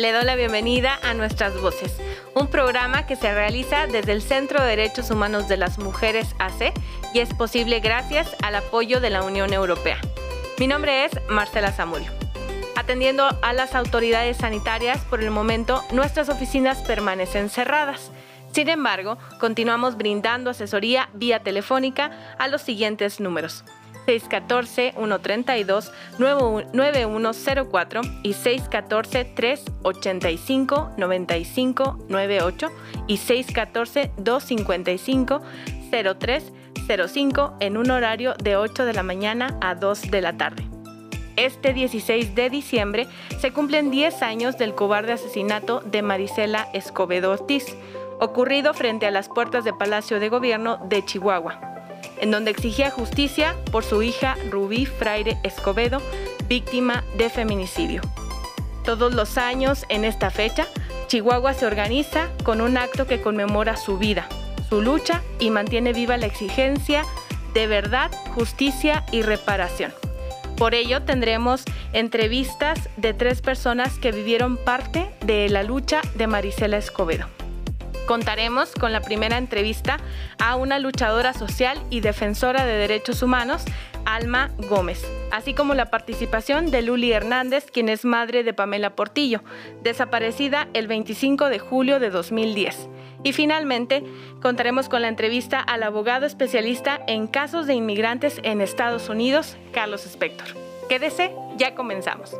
Le doy la bienvenida a Nuestras Voces, un programa que se realiza desde el Centro de Derechos Humanos de las Mujeres AC y es posible gracias al apoyo de la Unión Europea. Mi nombre es Marcela Zamudio. Atendiendo a las autoridades sanitarias, por el momento nuestras oficinas permanecen cerradas. Sin embargo, continuamos brindando asesoría vía telefónica a los siguientes números 614-132-9104 y 614-385-9598 y 614-255-0305 en un horario de 8 de la mañana a 2 de la tarde. Este 16 de diciembre se cumplen 10 años del cobarde asesinato de Marisela Escobedo Ortiz, ocurrido frente a las puertas del Palacio de Gobierno de Chihuahua en donde exigía justicia por su hija Rubí Fraire Escobedo, víctima de feminicidio. Todos los años, en esta fecha, Chihuahua se organiza con un acto que conmemora su vida, su lucha y mantiene viva la exigencia de verdad, justicia y reparación. Por ello tendremos entrevistas de tres personas que vivieron parte de la lucha de Marisela Escobedo. Contaremos con la primera entrevista a una luchadora social y defensora de derechos humanos, Alma Gómez, así como la participación de Luli Hernández, quien es madre de Pamela Portillo, desaparecida el 25 de julio de 2010. Y finalmente, contaremos con la entrevista al abogado especialista en casos de inmigrantes en Estados Unidos, Carlos Spector. Quédese, ya comenzamos.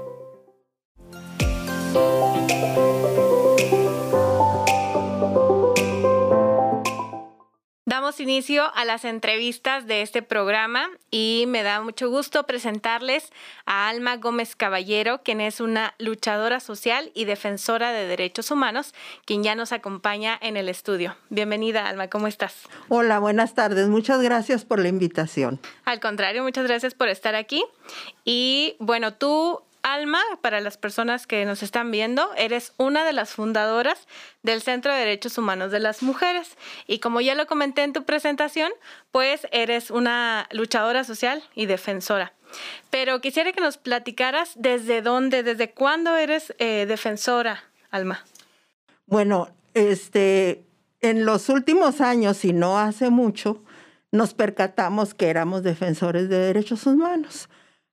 Damos inicio a las entrevistas de este programa y me da mucho gusto presentarles a Alma Gómez Caballero, quien es una luchadora social y defensora de derechos humanos, quien ya nos acompaña en el estudio. Bienvenida, Alma, ¿cómo estás? Hola, buenas tardes. Muchas gracias por la invitación. Al contrario, muchas gracias por estar aquí. Y bueno, tú Alma, para las personas que nos están viendo, eres una de las fundadoras del Centro de Derechos Humanos de las Mujeres. Y como ya lo comenté en tu presentación, pues eres una luchadora social y defensora. Pero quisiera que nos platicaras desde dónde, desde cuándo eres eh, defensora, Alma. Bueno, este, en los últimos años, y no hace mucho, nos percatamos que éramos defensores de derechos humanos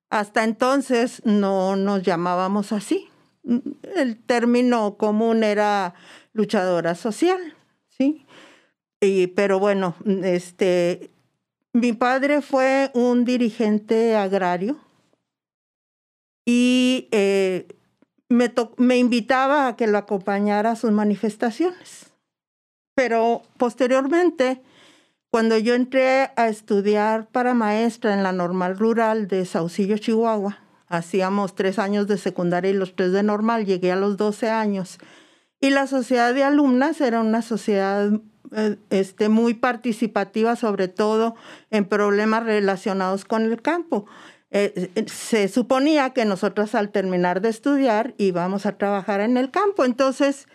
hasta entonces no nos llamábamos así. El término común era luchadora social, ¿sí? Y, pero bueno, este, mi padre fue un dirigente agrario y eh, me, me invitaba a que lo acompañara a sus manifestaciones. Pero posteriormente cuando yo entré a estudiar para maestra en la normal rural de Saucillo, Chihuahua, hacíamos tres años de secundaria y los tres de normal, llegué a los 12 años. Y la sociedad de alumnas era una sociedad eh, este, muy participativa, sobre todo en problemas relacionados con el campo. Eh, eh, se suponía que nosotros al terminar de estudiar íbamos a trabajar en el campo. Entonces,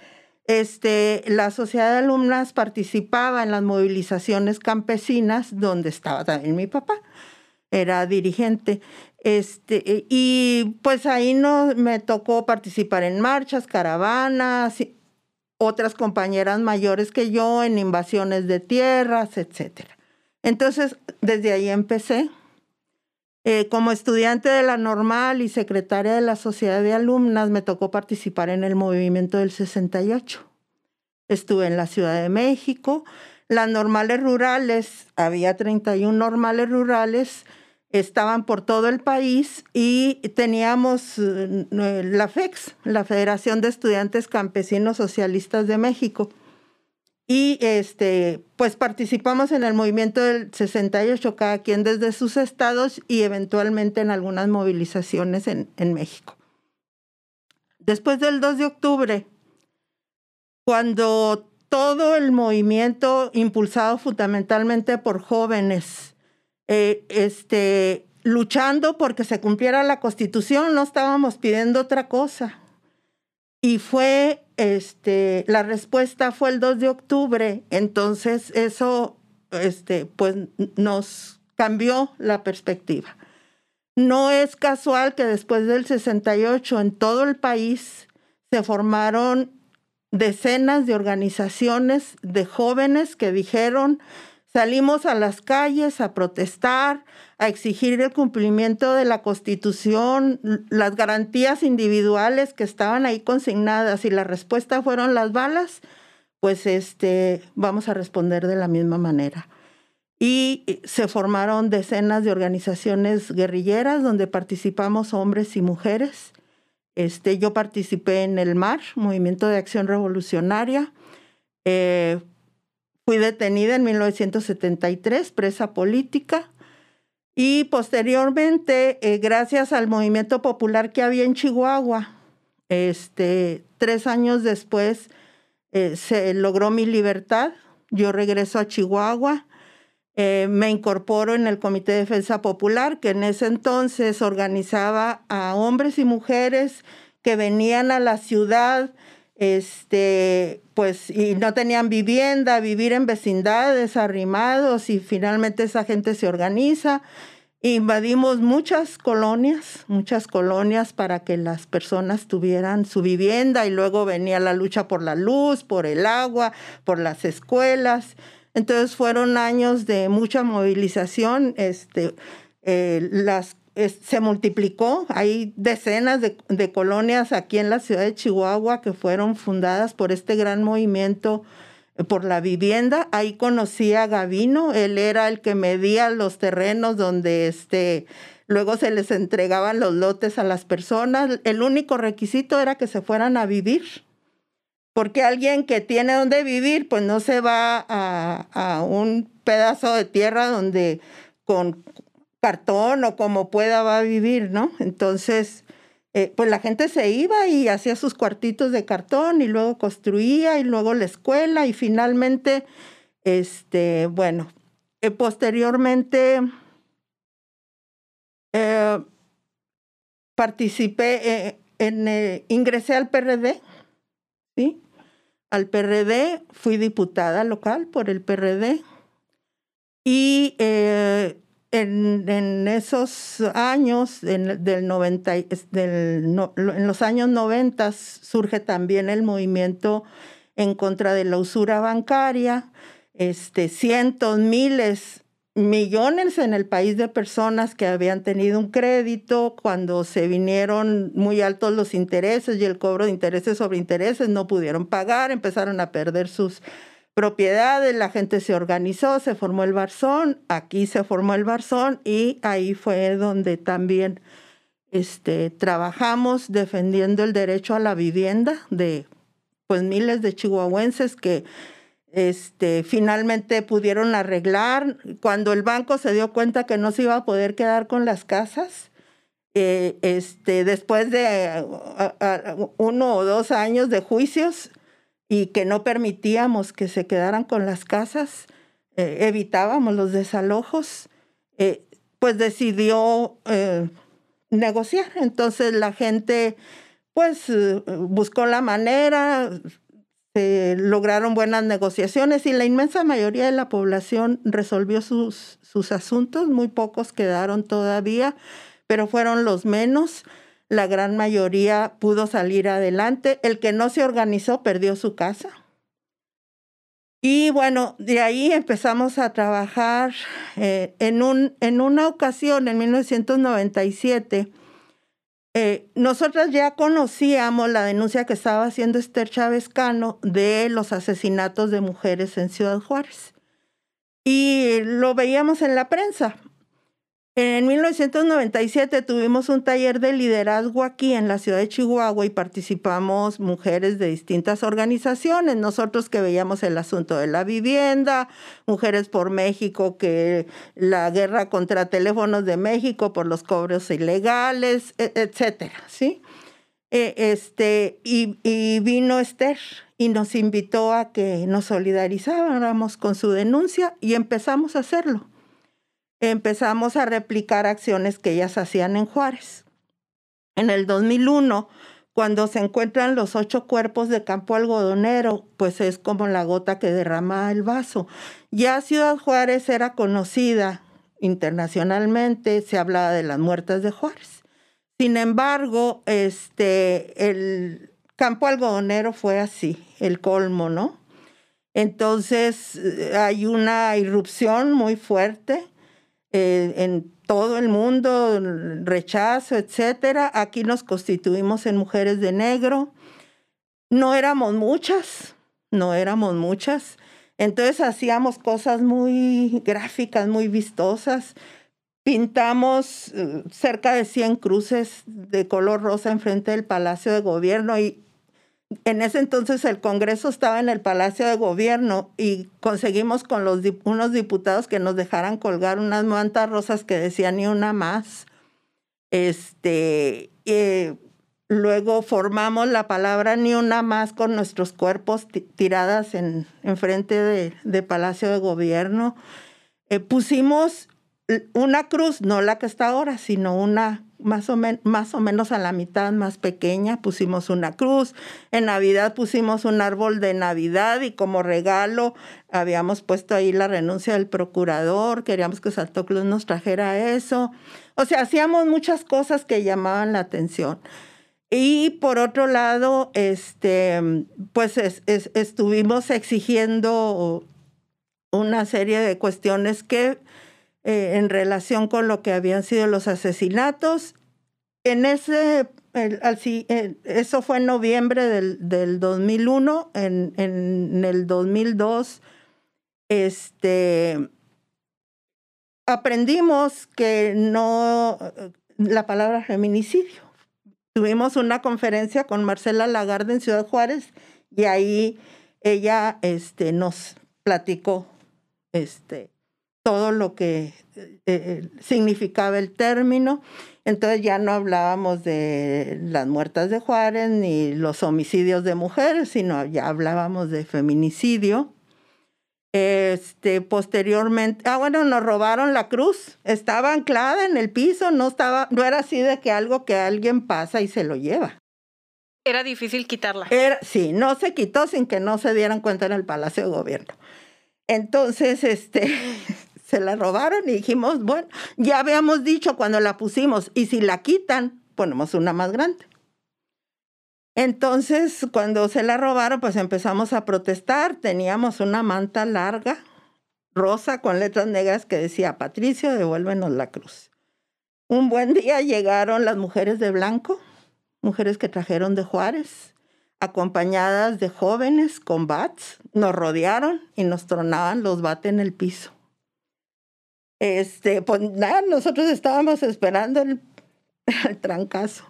este, la sociedad de alumnas participaba en las movilizaciones campesinas, donde estaba también mi papá, era dirigente. Este, y pues ahí no, me tocó participar en marchas, caravanas, otras compañeras mayores que yo en invasiones de tierras, etc. Entonces, desde ahí empecé. Eh, como estudiante de la normal y secretaria de la sociedad de alumnas, me tocó participar en el movimiento del 68. Estuve en la Ciudad de México. Las normales rurales, había 31 normales rurales, estaban por todo el país y teníamos eh, la FEX, la Federación de Estudiantes Campesinos Socialistas de México. Y este, pues participamos en el movimiento del 68, cada quien desde sus estados y eventualmente en algunas movilizaciones en, en México. Después del 2 de octubre, cuando todo el movimiento impulsado fundamentalmente por jóvenes, eh, este, luchando porque se cumpliera la constitución, no estábamos pidiendo otra cosa. Y fue, este, la respuesta fue el 2 de octubre, entonces eso, este, pues nos cambió la perspectiva. No es casual que después del 68 en todo el país se formaron decenas de organizaciones de jóvenes que dijeron, salimos a las calles a protestar, a exigir el cumplimiento de la Constitución, las garantías individuales que estaban ahí consignadas y la respuesta fueron las balas, pues este, vamos a responder de la misma manera. Y se formaron decenas de organizaciones guerrilleras donde participamos hombres y mujeres este, yo participé en el MAR, Movimiento de Acción Revolucionaria. Eh, fui detenida en 1973, presa política. Y posteriormente, eh, gracias al movimiento popular que había en Chihuahua, este, tres años después eh, se logró mi libertad. Yo regreso a Chihuahua eh, me incorporo en el Comité de Defensa Popular, que en ese entonces organizaba a hombres y mujeres que venían a la ciudad, este, pues, y no tenían vivienda, vivir en vecindades, arrimados, y finalmente esa gente se organiza. Invadimos muchas colonias, muchas colonias para que las personas tuvieran su vivienda y luego venía la lucha por la luz, por el agua, por las escuelas. Entonces fueron años de mucha movilización, este, eh, las, se multiplicó, hay decenas de, de, colonias aquí en la ciudad de Chihuahua que fueron fundadas por este gran movimiento eh, por la vivienda. Ahí conocí a Gavino, él era el que medía los terrenos donde este, luego se les entregaban los lotes a las personas. El único requisito era que se fueran a vivir porque alguien que tiene donde vivir, pues no se va a, un pedazo de tierra donde con cartón o como pueda va a vivir, ¿no? Entonces, eh, pues la gente se iba y hacía sus cuartitos de cartón y luego construía y luego la escuela y finalmente, este, bueno, eh, posteriormente eh, participé en, ingresé al PRD ¿sí? Al PRD, fui diputada local por el PRD y eh, en, esos años, en, del 90, del, en los años 90 surge también el movimiento en contra de la usura bancaria, este, cientos, miles millones en el país de personas que habían tenido un crédito, cuando se vinieron muy altos los intereses y el cobro de intereses sobre intereses, no pudieron pagar, empezaron a perder sus propiedades, la gente se organizó, se formó el Barzón, aquí se formó el Barzón y ahí fue donde también este, trabajamos defendiendo el derecho a la vivienda de pues miles de chihuahuenses que este, finalmente pudieron arreglar. Cuando el banco se dio cuenta que no se iba a poder quedar con las casas, eh, este, después de uno o dos años de juicios y que no permitíamos que se quedaran con las casas, eh, evitábamos los desalojos, eh, pues decidió negociar. Entonces la gente pues buscó la manera, se lograron buenas negociaciones y la inmensa mayoría de la población resolvió sus, sus asuntos, muy pocos quedaron todavía, pero fueron los menos. La gran mayoría pudo salir adelante. El que no se organizó perdió su casa. Y bueno, de ahí empezamos a trabajar eh, en, un, en una ocasión, en 1997, eh, nosotras ya conocíamos la denuncia que estaba haciendo Esther Chávez Cano de los asesinatos de mujeres en Ciudad Juárez. Y lo veíamos en la prensa. En 1997 tuvimos un taller de liderazgo aquí en la ciudad de Chihuahua y participamos mujeres de distintas organizaciones. Nosotros que veíamos el asunto de la vivienda, Mujeres por México, que la guerra contra teléfonos de México por los cobros ilegales, e, etcétera, ¿sí? E, este, y, y vino Esther y nos invitó a que nos solidarizáramos con su denuncia y empezamos a hacerlo empezamos a replicar acciones que ellas hacían en Juárez. En el 2001, cuando se encuentran los ocho cuerpos de campo algodonero, pues es como la gota que derrama el vaso. Ya Ciudad Juárez era conocida internacionalmente, se hablaba de las muertas de Juárez. Sin embargo, este, el campo algodonero fue así, el colmo, ¿no? Entonces eh, hay una irrupción muy fuerte en todo el mundo, rechazo, etcétera. Aquí nos constituimos en mujeres de negro. No éramos muchas, no éramos muchas. Entonces hacíamos cosas muy gráficas, muy vistosas. Pintamos eh, cerca de 100 cruces de color rosa enfrente del Palacio de Gobierno y en ese entonces el Congreso estaba en el Palacio de Gobierno y conseguimos con los, unos diputados que nos dejaran colgar unas mantas rosas que decían ni una más. Este, eh, luego formamos la palabra ni una más con nuestros cuerpos tiradas en, frente de, de, Palacio de Gobierno. Eh, pusimos una cruz, no la que está ahora, sino una más o, menos a la mitad más pequeña, pusimos una cruz. En Navidad pusimos un árbol de Navidad y como regalo habíamos puesto ahí la renuncia del procurador, queríamos que Santo Cruz nos trajera eso. O sea, hacíamos muchas cosas que llamaban la atención. Y por otro lado, este, pues estuvimos exigiendo una serie de cuestiones que eh, en relación con lo que habían sido los asesinatos. En ese, eso fue en noviembre del, del 2001, en, en, el 2002, este, aprendimos que no, la palabra feminicidio. Tuvimos una conferencia con Marcela Lagarde en Ciudad Juárez y ahí ella este, nos platicó este, todo lo que eh, eh, significaba el término. Entonces ya no hablábamos de las muertas de Juárez ni los homicidios de mujeres, sino ya hablábamos de feminicidio. Este, posteriormente, ah, bueno, nos robaron la cruz. Estaba anclada en el piso, no estaba, no era así de que algo que alguien pasa y se lo lleva. Era difícil quitarla. Era, sí, no se quitó sin que no se dieran cuenta en el Palacio de Gobierno. Entonces, este, se la robaron y dijimos, bueno, ya habíamos dicho cuando la pusimos, y si la quitan, ponemos una más grande. Entonces, cuando se la robaron, pues empezamos a protestar. Teníamos una manta larga, rosa, con letras negras que decía, Patricio, devuélvenos la cruz. Un buen día llegaron las mujeres de blanco, mujeres que trajeron de Juárez, acompañadas de jóvenes con bats, nos rodearon y nos tronaban los bates en el piso. Este, pues nada, nosotros estábamos esperando el, trancazo.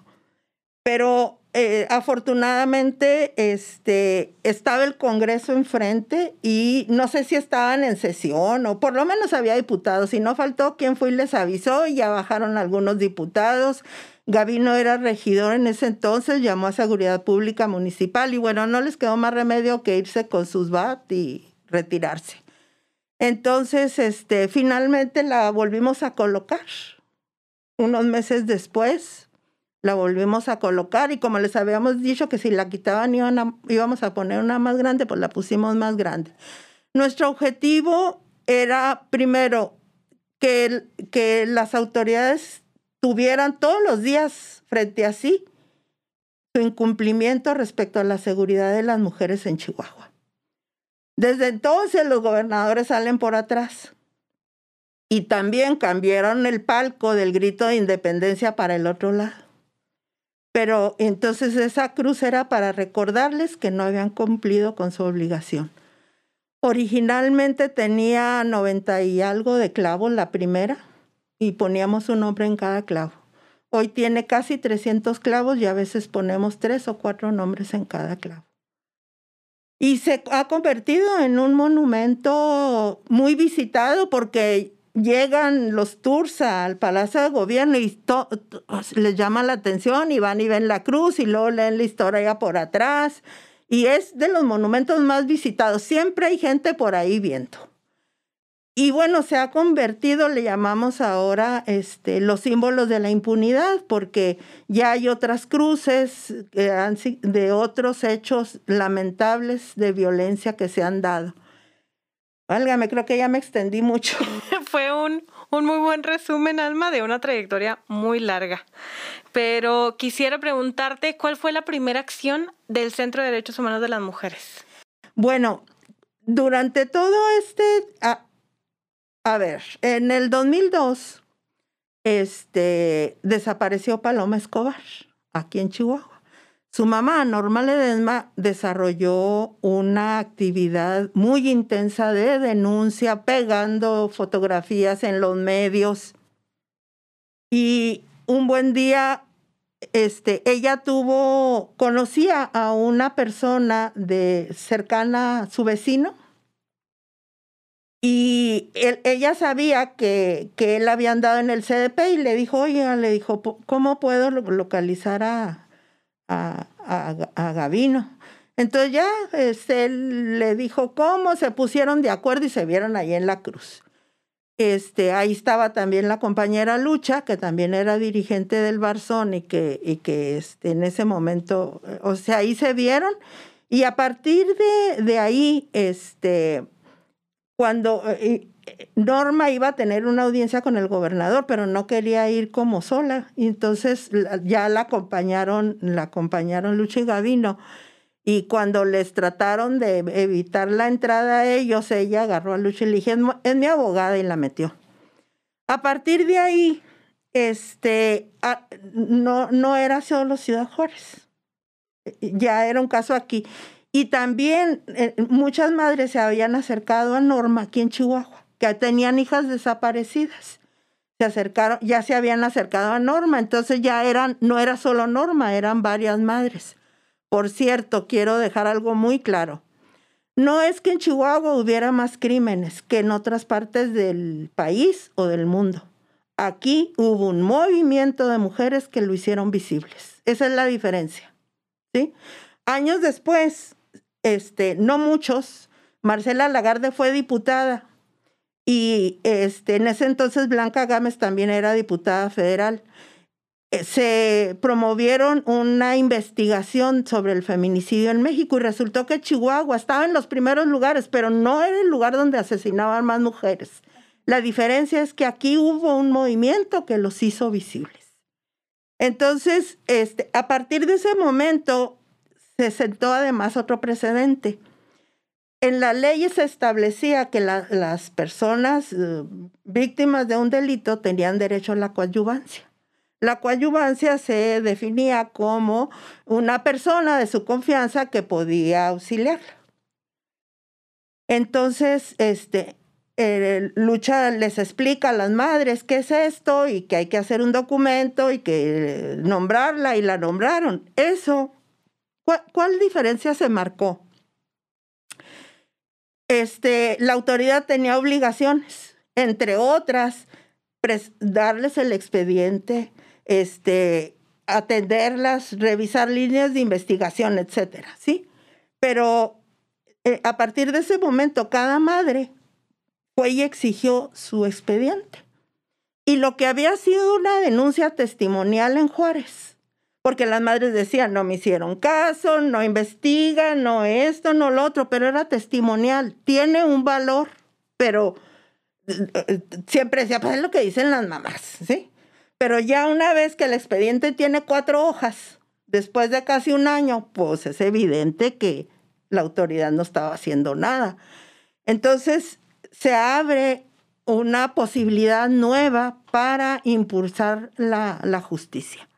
Pero eh, afortunadamente este, estaba el Congreso enfrente y no sé si estaban en sesión o por lo menos había diputados. Y no faltó quien fue y les avisó y ya bajaron algunos diputados. Gavino era regidor en ese entonces, llamó a Seguridad Pública Municipal y bueno, no les quedó más remedio que irse con sus BAT y retirarse. Entonces, este, finalmente la volvimos a colocar. Unos meses después la volvimos a colocar y como les habíamos dicho que si la quitaban íbamos a poner una más grande, pues la pusimos más grande. Nuestro objetivo era, primero, que, que las autoridades tuvieran todos los días frente a sí su incumplimiento respecto a la seguridad de las mujeres en Chihuahua. Desde entonces los gobernadores salen por atrás. Y también cambiaron el palco del grito de independencia para el otro lado. Pero entonces esa cruz era para recordarles que no habían cumplido con su obligación. Originalmente tenía 90 y algo de clavos la primera y poníamos un nombre en cada clavo. Hoy tiene casi 300 clavos y a veces ponemos tres o cuatro nombres en cada clavo. Y se ha convertido en un monumento muy visitado porque llegan los tours al Palacio de Gobierno y les llama la atención y van y ven la cruz y luego leen la historia por atrás. Y es de los monumentos más visitados. Siempre hay gente por ahí viendo. Y bueno, se ha convertido, le llamamos ahora este, los símbolos de la impunidad, porque ya hay otras cruces de otros hechos lamentables de violencia que se han dado. Válgame, creo que ya me extendí mucho. Fue un, un muy buen resumen, Alma, de una trayectoria muy larga. Pero quisiera preguntarte, ¿cuál fue la primera acción del Centro de Derechos Humanos de las Mujeres? Bueno, durante todo este... A ver, en el 2002 este, desapareció Paloma Escobar aquí en Chihuahua. Su mamá, Norma Ledesma, desarrolló una actividad muy intensa de denuncia, pegando fotografías en los medios. Y un buen día, este, ella tuvo, conocía a una persona de cercana a su vecino, y ella sabía que, que, él había andado en el CDP y le dijo, oye, le dijo, ¿cómo puedo localizar a, a, a, Gavino? Entonces ya este, él le dijo cómo, se pusieron de acuerdo y se vieron ahí en la cruz. Este, ahí estaba también la compañera Lucha, que también era dirigente del Barzón y que, y que este, en ese momento, o sea, ahí se vieron. Y a partir de, de ahí, este, cuando eh, eh, Norma iba a tener una audiencia con el gobernador, pero no quería ir como sola. Entonces ya la acompañaron, la acompañaron Lucha y Gavino. Y cuando les trataron de evitar la entrada a ellos, ella agarró a Lucha y le dije, es mi abogada y la metió. A partir de ahí, este, no, no era solo Ciudad Juárez. Ya era un caso aquí. Y también eh, muchas madres se habían acercado a Norma aquí en Chihuahua, que tenían hijas desaparecidas. Se acercaron, ya se habían acercado a Norma, entonces ya eran, no era solo Norma, eran varias madres. Por cierto, quiero dejar algo muy claro. No es que en Chihuahua hubiera más crímenes que en otras partes del país o del mundo. Aquí hubo un movimiento de mujeres que lo hicieron visibles. Esa es la diferencia. ¿sí? Años después, este, no muchos, Marcela Lagarde fue diputada y este, en ese entonces Blanca Gámez también era diputada federal. Eh, se promovieron una investigación sobre el feminicidio en México y resultó que Chihuahua estaba en los primeros lugares, pero no era el lugar donde asesinaban más mujeres. La diferencia es que aquí hubo un movimiento que los hizo visibles. Entonces, este, a partir de ese momento, se sentó además otro precedente. En la ley se establecía que las personas eh, víctimas de un delito tenían derecho a la coadyuvancia. La coadyuvancia se definía como una persona de su confianza que podía auxiliarla. Entonces, este, Lucha les explica a las madres qué es esto y que hay que hacer un documento y que nombrarla y la nombraron. Eso ¿Cuál, diferencia se marcó? Este, la autoridad tenía obligaciones, entre otras, darles el expediente, este, atenderlas, revisar líneas de investigación, etcétera, ¿sí? Pero eh, a partir de ese momento, cada madre fue y exigió su expediente. Y lo que había sido una denuncia testimonial en Juárez, porque las madres decían, no me hicieron caso, no investigan, no esto, no lo otro, pero era testimonial, tiene un valor, pero eh, siempre decía, pues es lo que dicen las mamás, ¿sí? Pero ya una vez que el expediente tiene cuatro hojas, después de casi un año, pues es evidente que la autoridad no estaba haciendo nada. Entonces se abre una posibilidad nueva para impulsar la justicia.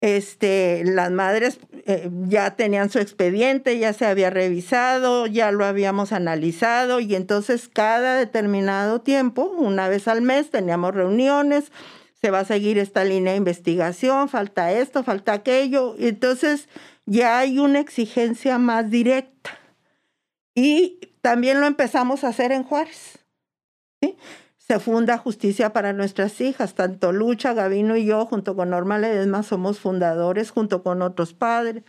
Este, las madres eh, ya tenían su expediente, ya se había revisado, ya lo habíamos analizado y entonces cada determinado tiempo, una vez al mes, teníamos reuniones, se va a seguir esta línea de investigación, falta esto, falta aquello, entonces ya hay una exigencia más directa. Y también lo empezamos a hacer en Juárez. ¿sí? Se funda Justicia para nuestras hijas. Tanto Lucha, Gavino y yo, junto con Norma Ledesma, somos fundadores, junto con otros padres,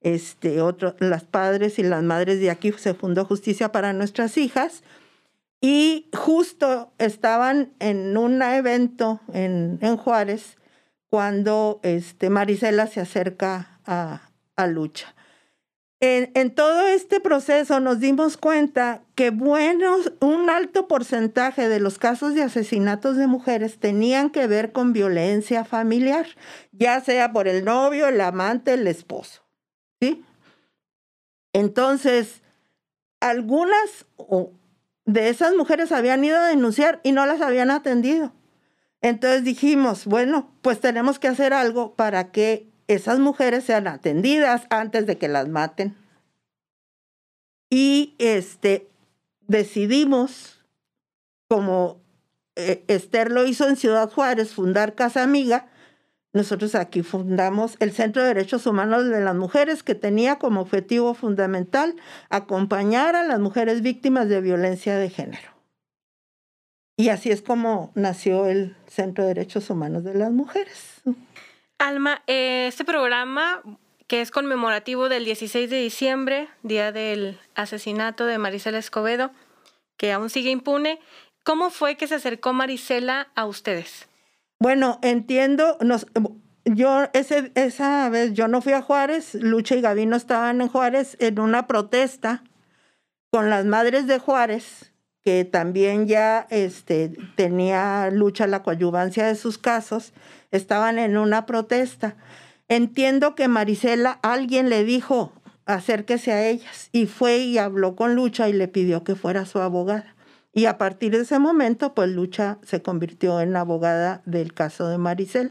este, otros, las padres y las madres de aquí, se fundó Justicia para nuestras hijas. Y justo estaban en un evento en, en Juárez cuando este, Marisela se acerca a, a Lucha. En, todo este proceso nos dimos cuenta que buenos, un alto porcentaje de los casos de asesinatos de mujeres tenían que ver con violencia familiar, ya sea por el novio, el amante, el esposo. ¿sí? Entonces, algunas de esas mujeres habían ido a denunciar y no las habían atendido. Entonces dijimos, bueno, pues tenemos que hacer algo para que esas mujeres sean atendidas antes de que las maten. Y este, decidimos, como eh, Esther lo hizo en Ciudad Juárez, fundar Casa Amiga, nosotros aquí fundamos el Centro de Derechos Humanos de las Mujeres, que tenía como objetivo fundamental acompañar a las mujeres víctimas de violencia de género. Y así es como nació el Centro de Derechos Humanos de las Mujeres. Alma, eh, este programa que es conmemorativo del 16 de diciembre, día del asesinato de Marisela Escobedo, que aún sigue impune. ¿Cómo fue que se acercó Marisela a ustedes? Bueno, entiendo, nos, yo ese, esa vez yo no fui a Juárez, Lucha y Gavino estaban en Juárez en una protesta con las madres de Juárez, que también ya este, tenía Lucha la coadyuvancia de sus casos, estaban en una protesta. Entiendo que Marisela, alguien le dijo, acérquese a ellas, y fue y habló con Lucha y le pidió que fuera su abogada. Y a partir de ese momento, pues Lucha se convirtió en abogada del caso de Marisela.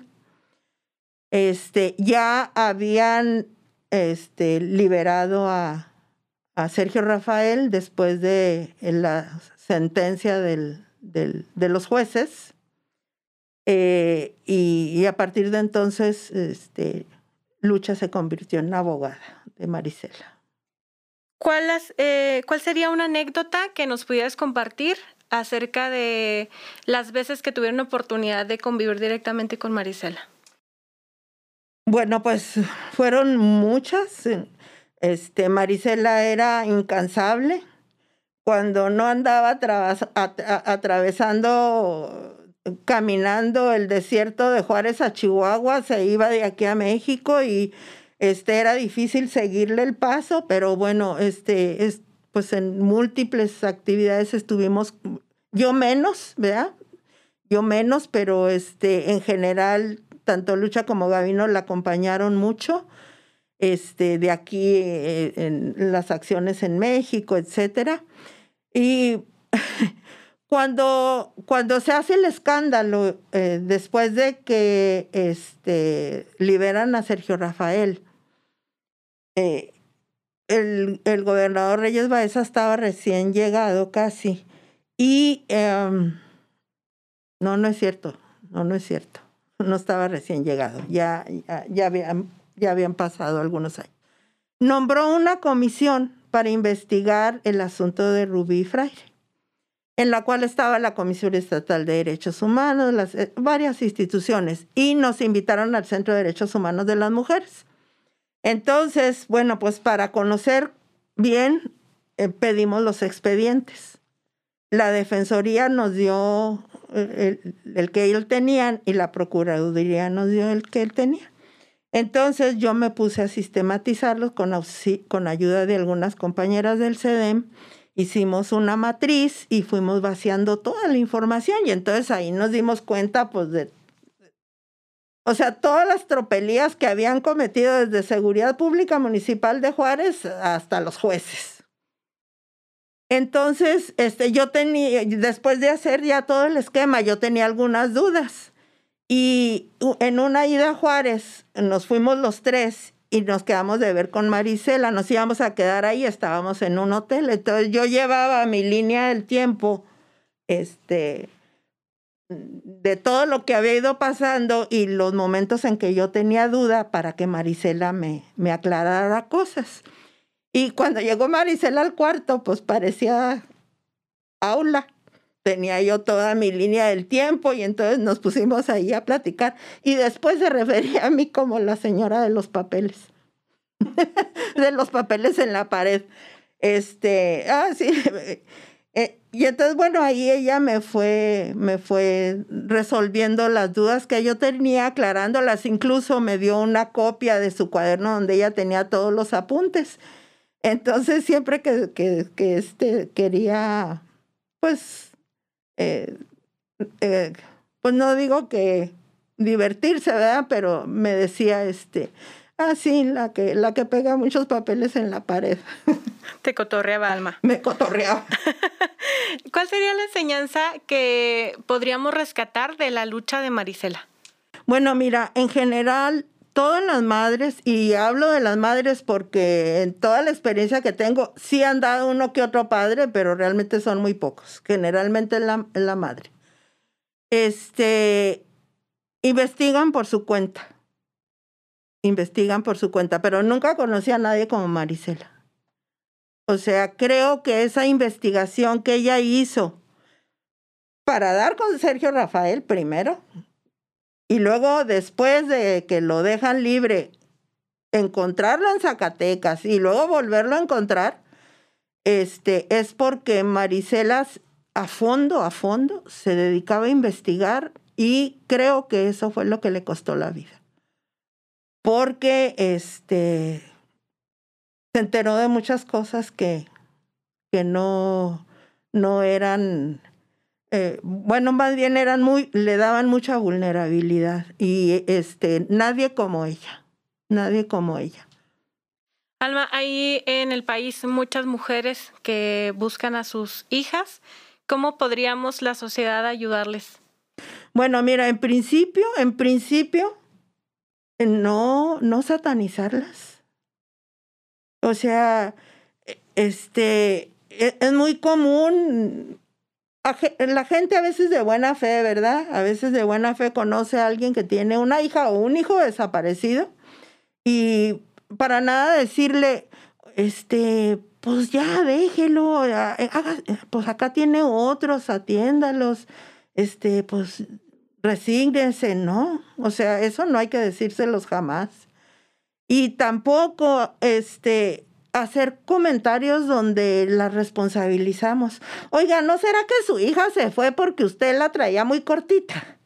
Este, ya habían este, liberado a, a Sergio Rafael después de la sentencia del, del, de los jueces eh, y, a partir de entonces, este, Lucha se convirtió en abogada de Marisela. ¿Cuál, eh, ¿Cuál sería una anécdota que nos pudieras compartir acerca de las veces que tuvieron oportunidad de convivir directamente con Marisela? Bueno, pues fueron muchas. Este, Marisela era incansable. Cuando no andaba atravesando caminando el desierto de Juárez a Chihuahua, se iba de aquí a México y este era difícil seguirle el paso, pero bueno, este es pues en múltiples actividades estuvimos yo menos, ¿verdad? Yo menos, pero este en general tanto Lucha como Gavino la acompañaron mucho. Este, de aquí eh, en las acciones en México, etcétera. Y Cuando, cuando se hace el escándalo eh, después de que este, liberan a Sergio Rafael, eh, el, el, gobernador Reyes Baeza estaba recién llegado casi. Y em, no, no es cierto, no, no es cierto. No estaba recién llegado, ya, ya, ya, habían, ya habían pasado algunos años. Nombró una comisión para investigar el asunto de Rubí Fraire en la cual estaba la Comisión Estatal de Derechos Humanos, las, eh, varias instituciones, y nos invitaron al Centro de Derechos Humanos de las Mujeres. Entonces, bueno, pues para conocer bien, eh, pedimos los expedientes. La Defensoría nos dio eh, el, que ellos tenían y la Procuraduría nos dio el que él tenía. Entonces yo me puse a sistematizarlos con, con ayuda de algunas compañeras del CEDEM hicimos una matriz y fuimos vaciando toda la información y entonces ahí nos dimos cuenta pues de, o sea, todas las tropelías que habían cometido desde Seguridad Pública Municipal de Juárez hasta los jueces. Entonces, este, yo tenía, después de hacer ya todo el esquema, yo tenía algunas dudas. Y en una ida a Juárez nos fuimos los tres y nos quedamos de ver con Marisela. Nos íbamos a quedar ahí, estábamos en un hotel. Entonces yo llevaba mi línea del tiempo, este, de todo lo que había ido pasando y los momentos en que yo tenía duda para que Marisela me, me aclarara cosas. Y cuando llegó Marisela al cuarto, pues parecía aula. Tenía yo toda mi línea del tiempo y entonces nos pusimos ahí a platicar. Y después se refería a mí como la señora de los papeles. de los papeles en la pared. Este, ah, sí. Eh, y entonces, bueno, ahí ella me fue, me fue resolviendo las dudas que yo tenía, aclarándolas. Incluso me dio una copia de su cuaderno donde ella tenía todos los apuntes. Entonces, siempre que, que, que este, quería, pues, eh, eh, pues no digo que divertirse, ¿verdad? Pero me decía, este, ah, sí, la que, la que pega muchos papeles en la pared. Te cotorreaba, Alma. Me cotorreaba. ¿Cuál sería la enseñanza que podríamos rescatar de la lucha de Marisela? Bueno, mira, en general, todas las madres, y hablo de las madres porque en toda la experiencia que tengo, sí han dado uno que otro padre, pero realmente son muy pocos. Generalmente es la, la madre. Este, investigan por su cuenta. Investigan por su cuenta, pero nunca conocí a nadie como Marisela. O sea, creo que esa investigación que ella hizo para dar con Sergio Rafael primero y luego después de que lo dejan libre, encontrarlo en Zacatecas y luego volverlo a encontrar, este, es porque Marisela a fondo, a fondo, se dedicaba a investigar y creo que eso fue lo que le costó la vida. Porque este, se enteró de muchas cosas que, que no, no eran, eh, bueno, más bien eran muy, le daban mucha vulnerabilidad y este, nadie como ella, nadie como ella. Alma, hay en el país muchas mujeres que buscan a sus hijas. ¿Cómo podríamos la sociedad ayudarles? Bueno, mira, en principio, en principio, no, no satanizarlas o sea, e, este, e, es muy común, la gente a veces de buena fe, ¿verdad? A veces de buena fe conoce a alguien que tiene una hija o un hijo desaparecido y para nada decirle, este, pues ya déjelo, eh, pues acá tiene otros, atiéndalos, este, pues resígnense, ¿no? O sea, eso no hay que decírselos jamás y tampoco este hacer comentarios donde la responsabilizamos. Oiga, ¿no será que su hija se fue porque usted la traía muy cortita?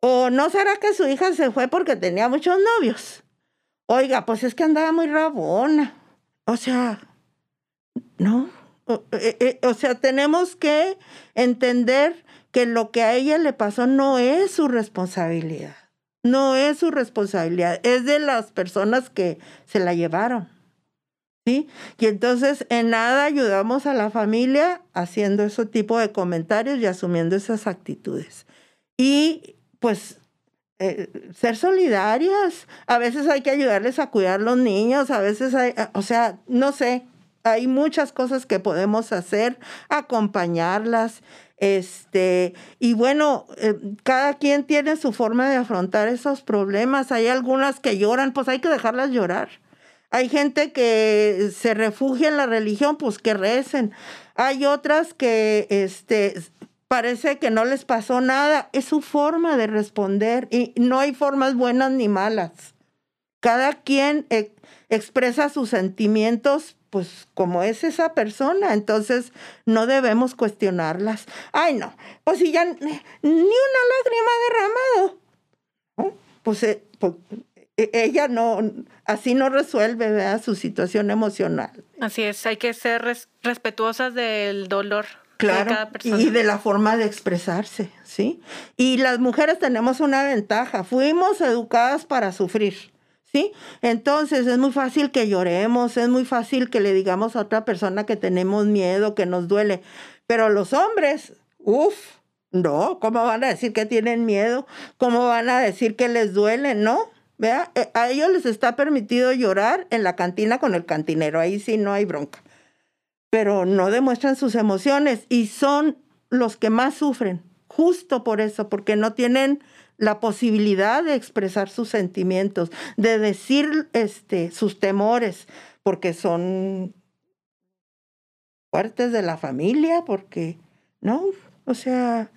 ¿O no será que su hija se fue porque tenía muchos novios? Oiga, pues es que andaba muy rabona. O sea, no. O, eh, eh, o sea, tenemos que entender que lo que a ella le pasó no es su responsabilidad. No es su responsabilidad, es de las personas que se la llevaron. ¿Sí? Y entonces en nada ayudamos a la familia haciendo ese tipo de comentarios y asumiendo esas actitudes. Y pues eh, ser solidarias. A veces hay que ayudarles a cuidar los niños, a veces hay, o sea, no sé, hay muchas cosas que podemos hacer, acompañarlas. Este, y bueno, eh, cada quien tiene su forma de afrontar esos problemas. Hay algunas que lloran, pues hay que dejarlas llorar. Hay gente que se refugia en la religión, pues que recen. Hay otras que este, parece que no les pasó nada. Es su forma de responder y no hay formas buenas ni malas. Cada quien eh, expresa sus sentimientos pues como es esa persona, entonces no debemos cuestionarlas. Ay, no, pues si ya ni una lágrima derramado, pues, eh, pues e, ella no, así no resuelve su situación emocional. Así es, hay que ser respetuosas del dolor. Claro, de cada persona. y de la forma de expresarse, ¿sí? Y las mujeres tenemos una ventaja, fuimos educadas para sufrir. ¿sí? Entonces es muy fácil que lloremos, es muy fácil que le digamos a otra persona que tenemos miedo, que nos duele, pero los hombres, uff, No, ¿cómo van a decir que tienen miedo? ¿Cómo van a decir que les duele? No. Vea, eh, a ellos les está permitido llorar en la cantina con el cantinero, ahí sí no hay bronca. Pero no demuestran sus emociones y son los que más sufren, justo por eso, porque no tienen la posibilidad de expresar sus sentimientos, de decir este, sus temores, porque son fuertes de la familia, porque, ¿no? O sea,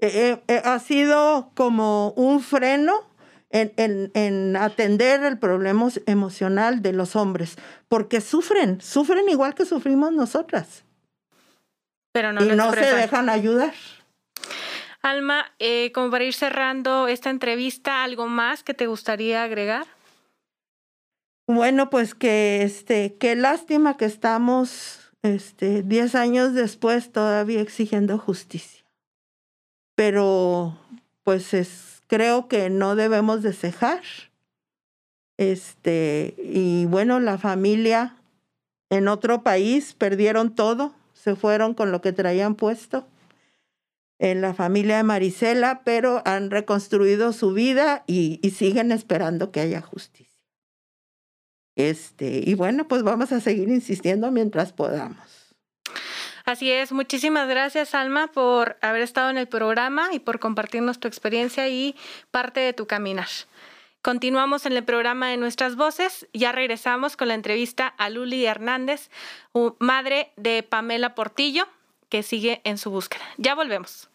eh, eh, ha sido como un freno en, en, atender el problema emocional de los hombres, porque sufren, sufren igual que sufrimos nosotras. Pero no y no se dejan ayudar. Alma, eh, como para ir cerrando esta entrevista, ¿algo más que te gustaría agregar? Bueno, pues que este, qué lástima que estamos este, diez años después todavía exigiendo justicia. Pero pues es, creo que no debemos de cejar. Este, y bueno, la familia en otro país perdieron todo, se fueron con lo que traían puesto en la familia de Marisela, pero han reconstruido su vida y, y, siguen esperando que haya justicia. Este, y bueno, pues vamos a seguir insistiendo mientras podamos. Así es, muchísimas gracias Alma por haber estado en el programa y por compartirnos tu experiencia y parte de tu caminar. Continuamos en el programa de Nuestras Voces. Ya regresamos con la entrevista a Luli Hernández, madre de Pamela Portillo, que sigue en su búsqueda. Ya volvemos.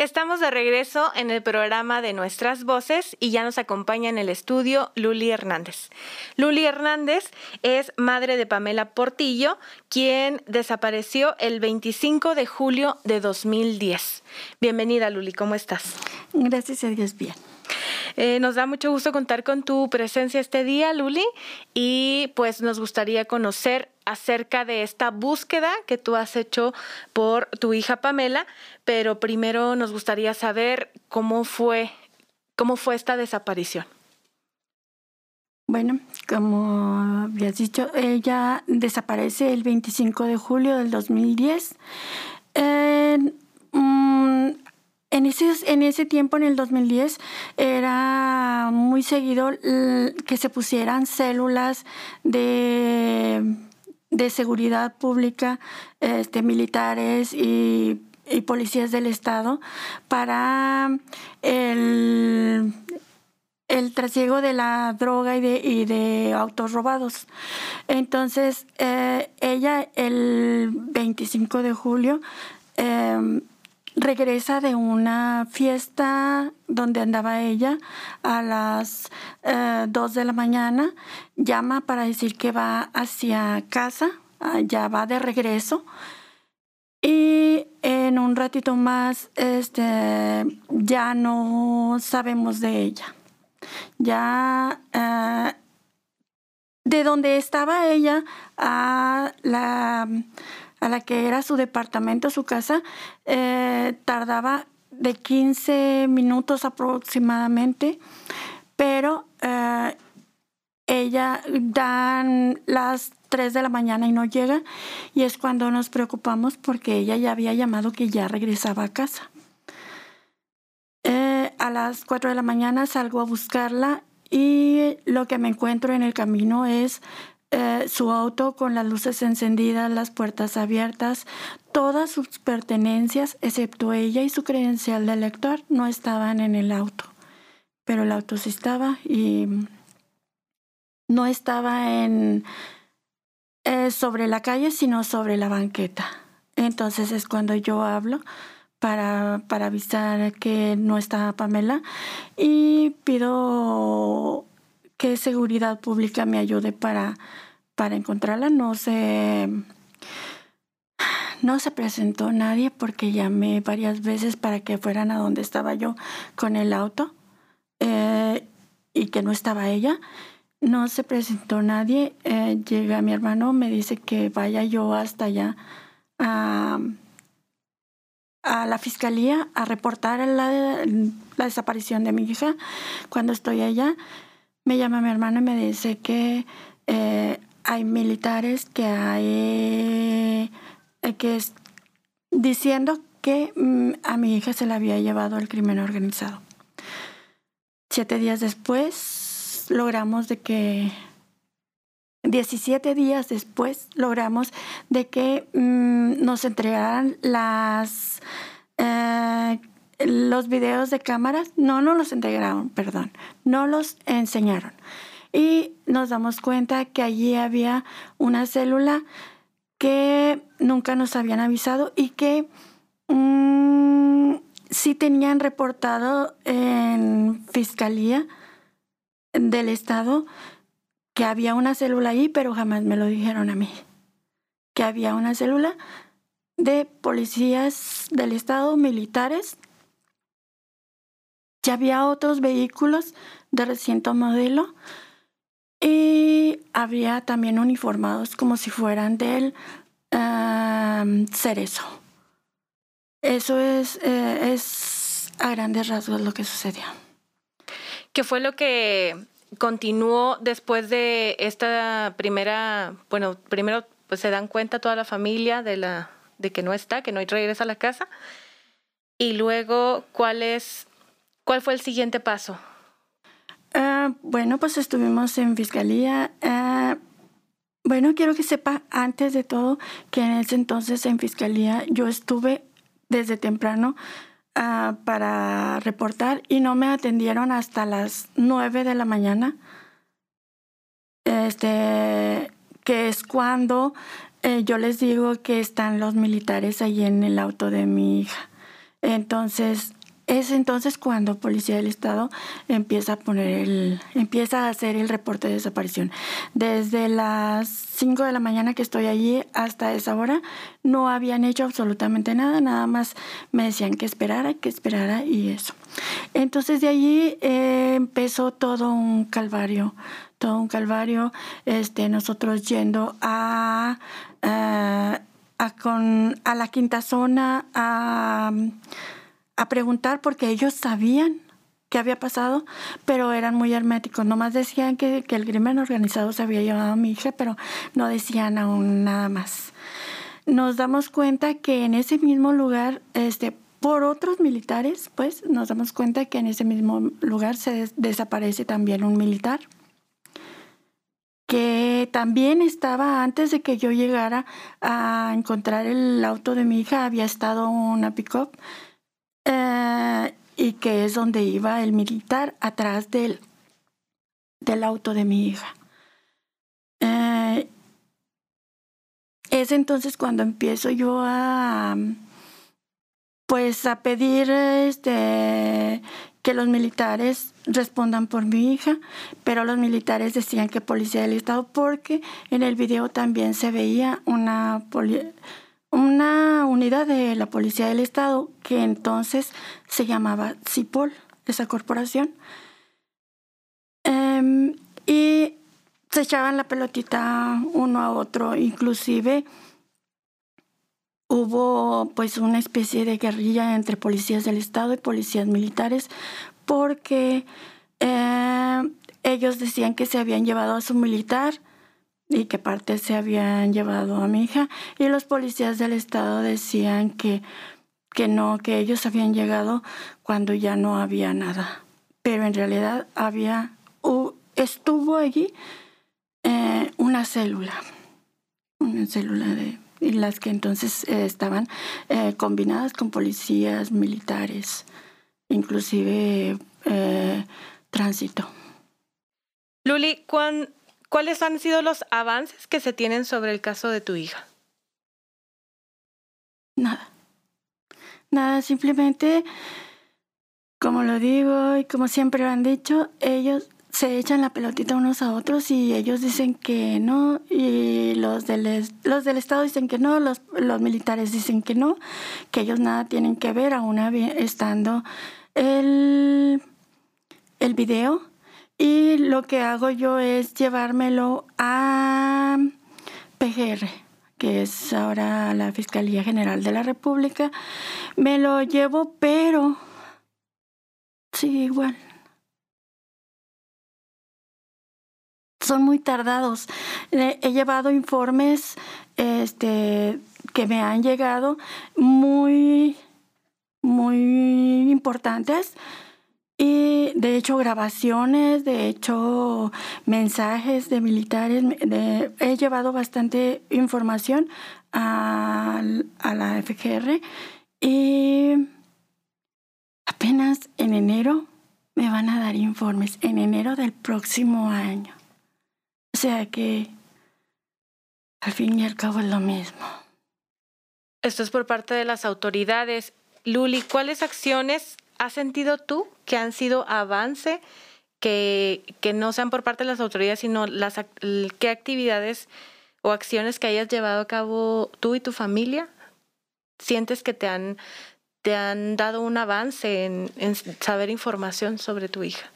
Estamos de regreso en el programa de Nuestras Voces y ya nos acompaña en el estudio Luli Hernández. Luli Hernández es madre de Pamela Portillo, quien desapareció el 25 de julio de 2010. Bienvenida Luli, ¿cómo estás? Gracias a Dios, bien. Eh, nos da mucho gusto contar con tu presencia este día, Luli, y pues nos gustaría conocer acerca de esta búsqueda que tú has hecho por tu hija Pamela, pero primero nos gustaría saber cómo fue, cómo fue esta desaparición. Bueno, como habías dicho, ella desaparece el 25 de julio del 2010. En ese, en ese tiempo, en el 2010, era muy seguido que se pusieran células de, de seguridad pública, este, militares y, policías del Estado para el, el trasiego de la droga y de, y de autos robados. Entonces, eh, ella el 25 de julio em, regresa de una fiesta donde andaba ella a las eh, dos 2 de la mañana, llama para decir que va hacia casa, ya va de regreso. Y en un ratito más este, ya no sabemos de ella. Ya eh, de donde estaba ella a la a la que era su departamento, su casa, eh, tardaba de 15 minutos aproximadamente, pero eh, ella dan las 3 de la mañana y no llega y es cuando nos preocupamos porque ella ya había llamado que ya regresaba a casa. Eh, a las 4 de la mañana salgo a buscarla y lo que me encuentro en el camino es eh, su auto con las luces encendidas, las puertas abiertas, todas sus pertenencias, excepto ella y su credencial de lector, no estaban en el auto. Pero el auto sí estaba y no estaba en eh, sobre la calle, sino sobre la banqueta. Entonces es cuando yo hablo para, para avisar que no está Pamela y pido que seguridad pública me ayude para, para encontrarla. No se, no se presentó nadie porque llamé varias veces para que fueran a donde estaba yo con el auto eh, y que no estaba ella. No se presentó nadie. Eh, llega mi hermano, me dice que vaya yo hasta allá a, a la fiscalía a reportar la, la desaparición de mi hija. Cuando estoy allá, me llama mi hermano y me dice que eh, hay militares que hay eh, que es diciendo que mm, a mi hija se la había llevado el crimen organizado. Siete días después logramos de que 17 días después logramos de que mm, nos entregaran las eh, los videos de cámaras. No, no los entregaron, perdón, no los enseñaron y nos damos cuenta que allí había una célula que nunca nos habían avisado y que mm, sí tenían reportado en fiscalía del estado que había una célula ahí, pero jamás me lo dijeron a mí. Que había una célula de policías del estado, militares. Ya había otros vehículos de reciente modelo y había también uniformados como si fueran del cerezo. Eso es, eh, es a grandes rasgos lo que sucedió. ¿Qué fue lo que continuó después de esta primera, bueno, primero pues se dan cuenta toda la familia de la de que no está, que no regresa a la casa. Y luego, ¿cuál es cuál fue el siguiente paso? Ah, bueno, pues estuvimos en fiscalía. Ah, bueno, quiero que sepa antes de todo que en ese entonces en fiscalía yo estuve desde temprano ah, para reportar y no me atendieron hasta las nueve de la mañana. Este, que es cuando eh, yo les digo que están los militares ahí en el auto de mi hija. Entonces, es entonces cuando Policía del Estado empieza a poner el, empieza a hacer el reporte de desaparición. Desde las 5 de la mañana que estoy allí hasta esa hora no habían hecho absolutamente nada, nada más me decían que esperara, que esperara y eso. Entonces de allí eh, empezó todo un calvario, todo un calvario, este, nosotros yendo a, a, a, con, a la quinta zona, a a preguntar porque ellos sabían qué había pasado, pero eran muy herméticos. Nomás decían que, el crimen organizado se había llevado a mi hija, pero no decían aún nada más. Nos damos cuenta que en ese mismo lugar, este, por otros militares, pues nos damos cuenta que en ese mismo lugar se desaparece también un militar que también estaba antes de que yo llegara a encontrar el auto de mi hija, había estado una pick-up eh, y que es donde iba el militar atrás del, del auto de mi hija. Eh, es entonces cuando empiezo yo a pues a pedir este que los militares respondan por mi hija, pero los militares decían que policía del estado porque en el video también se veía una una unidad de la Policía del Estado que entonces se llamaba CIPOL, esa corporación. Em, y se echaban la pelotita uno a otro, inclusive hubo pues una especie de guerrilla entre policías del Estado y policías militares porque eh, ellos decían que se habían llevado a su militar y que parte se habían llevado a mi hija y los policías del estado decían que, que no, que ellos habían llegado cuando ya no había nada. Pero en realidad había, estuvo allí eh, una célula, una célula de y las que entonces eh, estaban eh, combinadas con policías militares, inclusive tránsito. Luli, ¿cuándo ¿Cuáles han sido los avances que se tienen sobre el caso de tu hija? Nada. Nada, simplemente, como lo digo y como siempre lo han dicho, ellos se echan la pelotita unos a otros y ellos dicen que no y los del, los del Estado dicen que no, los, los militares dicen que no, que ellos nada tienen que ver aún estando el, el video y lo que hago yo es llevármelo a PGR, que es ahora la Fiscalía General de la República. Me lo llevo, pero sigue igual. son muy tardados. He llevado informes este, que me han llegado muy, muy importantes. Y de hecho grabaciones, de hecho mensajes de militares, he llevado bastante información a, a la FGR y apenas en enero me van a dar informes, en enero del próximo año. O sea que al fin y al cabo es lo mismo. Esto es por parte de las autoridades. Luli, ¿cuáles acciones has sentido tú que han sido avance, que, que no sean por parte de las autoridades, sino las, qué actividades o acciones que hayas llevado a cabo tú y tu familia? ¿Sientes que te han, te han dado un avance en, saber información sobre tu hija?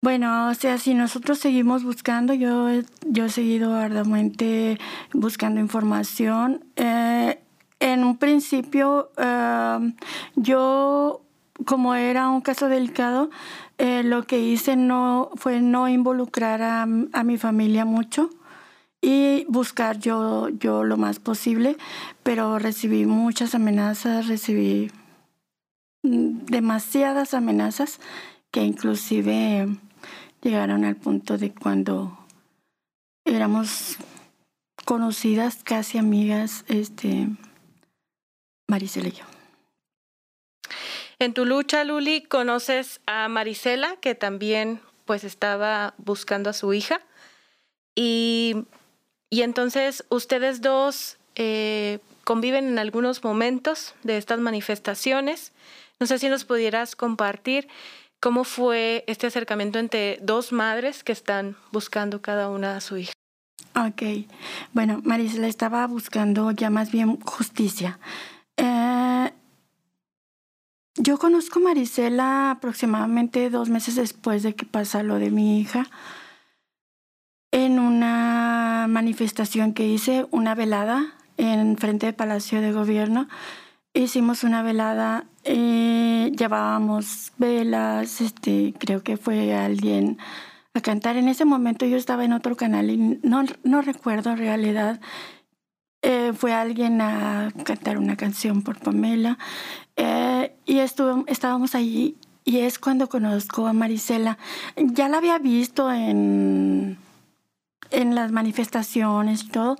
Bueno, o sea, si nosotros seguimos buscando, yo, yo he seguido arduamente buscando información. Eh, en un principio, eh, yo, como era un caso delicado, eh, lo que hice no fue no involucrar a, a, mi familia mucho y buscar yo, yo lo más posible, pero recibí muchas amenazas, recibí mm, demasiadas amenazas que inclusive llegaron al punto de cuando éramos conocidas, casi amigas, este, Marisela y yo. En tu lucha, Luli, conoces a Marisela, que también pues estaba buscando a su hija. Y, y entonces ustedes dos eh, conviven en algunos momentos de estas manifestaciones. No sé si nos pudieras compartir ¿Cómo fue este acercamiento entre dos madres que están buscando cada una a su hija? Ok, bueno, Marisela estaba buscando ya más bien justicia. Eh, yo conozco a Marisela aproximadamente dos meses después de que pasa lo de mi hija en una manifestación que hice, una velada en frente del Palacio de Gobierno. Hicimos una velada eh, llevábamos velas, este, creo que fue alguien a cantar. En ese momento yo estaba en otro canal y no, no recuerdo en realidad. Eh, fue alguien a cantar una canción por Pamela eh, y estábamos allí y es cuando conozco a Marisela. Ya la había visto en, en las manifestaciones y todo,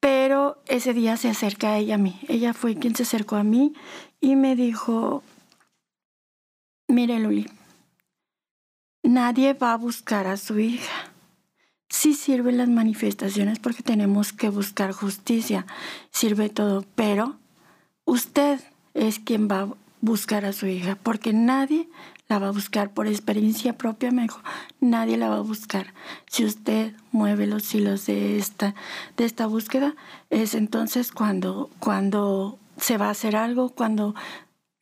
pero ese día se acerca a ella a mí. Ella fue quien se acercó a mí y me dijo, mire Luli, nadie va a buscar a su hija. Sí sirven las manifestaciones porque tenemos que buscar justicia, sirve todo, pero usted es quien va a buscar a su hija, porque nadie la va a buscar por experiencia propia, me dijo, nadie la va a buscar. Si usted mueve los hilos de esta, de esta búsqueda, es entonces cuando, cuando se va a hacer algo cuando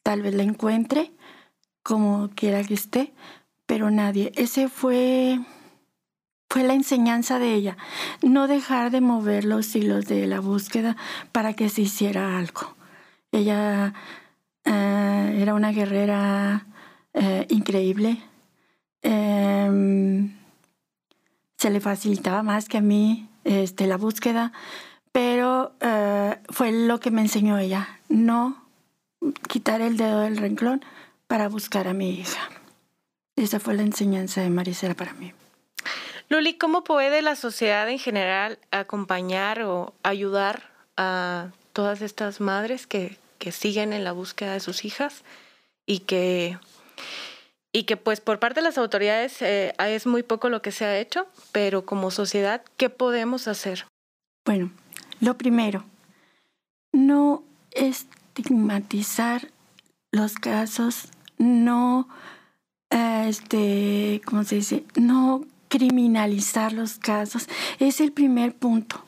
tal vez la encuentre, como quiera que esté, pero nadie. Ese fue fue la enseñanza de ella, no dejar de mover los hilos de la búsqueda para que se hiciera algo. Ella eh, era una guerrera eh, increíble. Em, se le facilitaba más que a mí este, la búsqueda pero eh, fue lo que me enseñó ella, no quitar el dedo del renglón para buscar a mi hija. Esa fue la enseñanza de Marisela para mí. Luli, ¿cómo puede la sociedad en general acompañar o ayudar a todas estas madres que, que siguen en la búsqueda de sus hijas y que, y que pues por parte de las autoridades eh, es muy poco lo que se ha hecho, pero como sociedad, ¿qué podemos hacer? Bueno, lo primero, no estigmatizar los casos, no, este, ¿cómo se dice? No criminalizar los casos. Es el primer punto,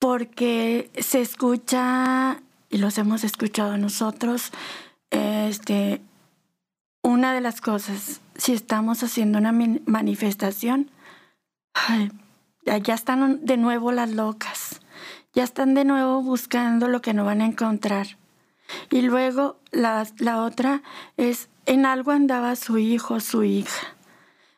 porque se escucha, y los hemos escuchado nosotros, este, una de las cosas, si estamos haciendo una manifestación, ya están de nuevo las locas ya están de nuevo buscando lo que no van a encontrar. Y luego la, otra es, en algo andaba su hijo, su hija.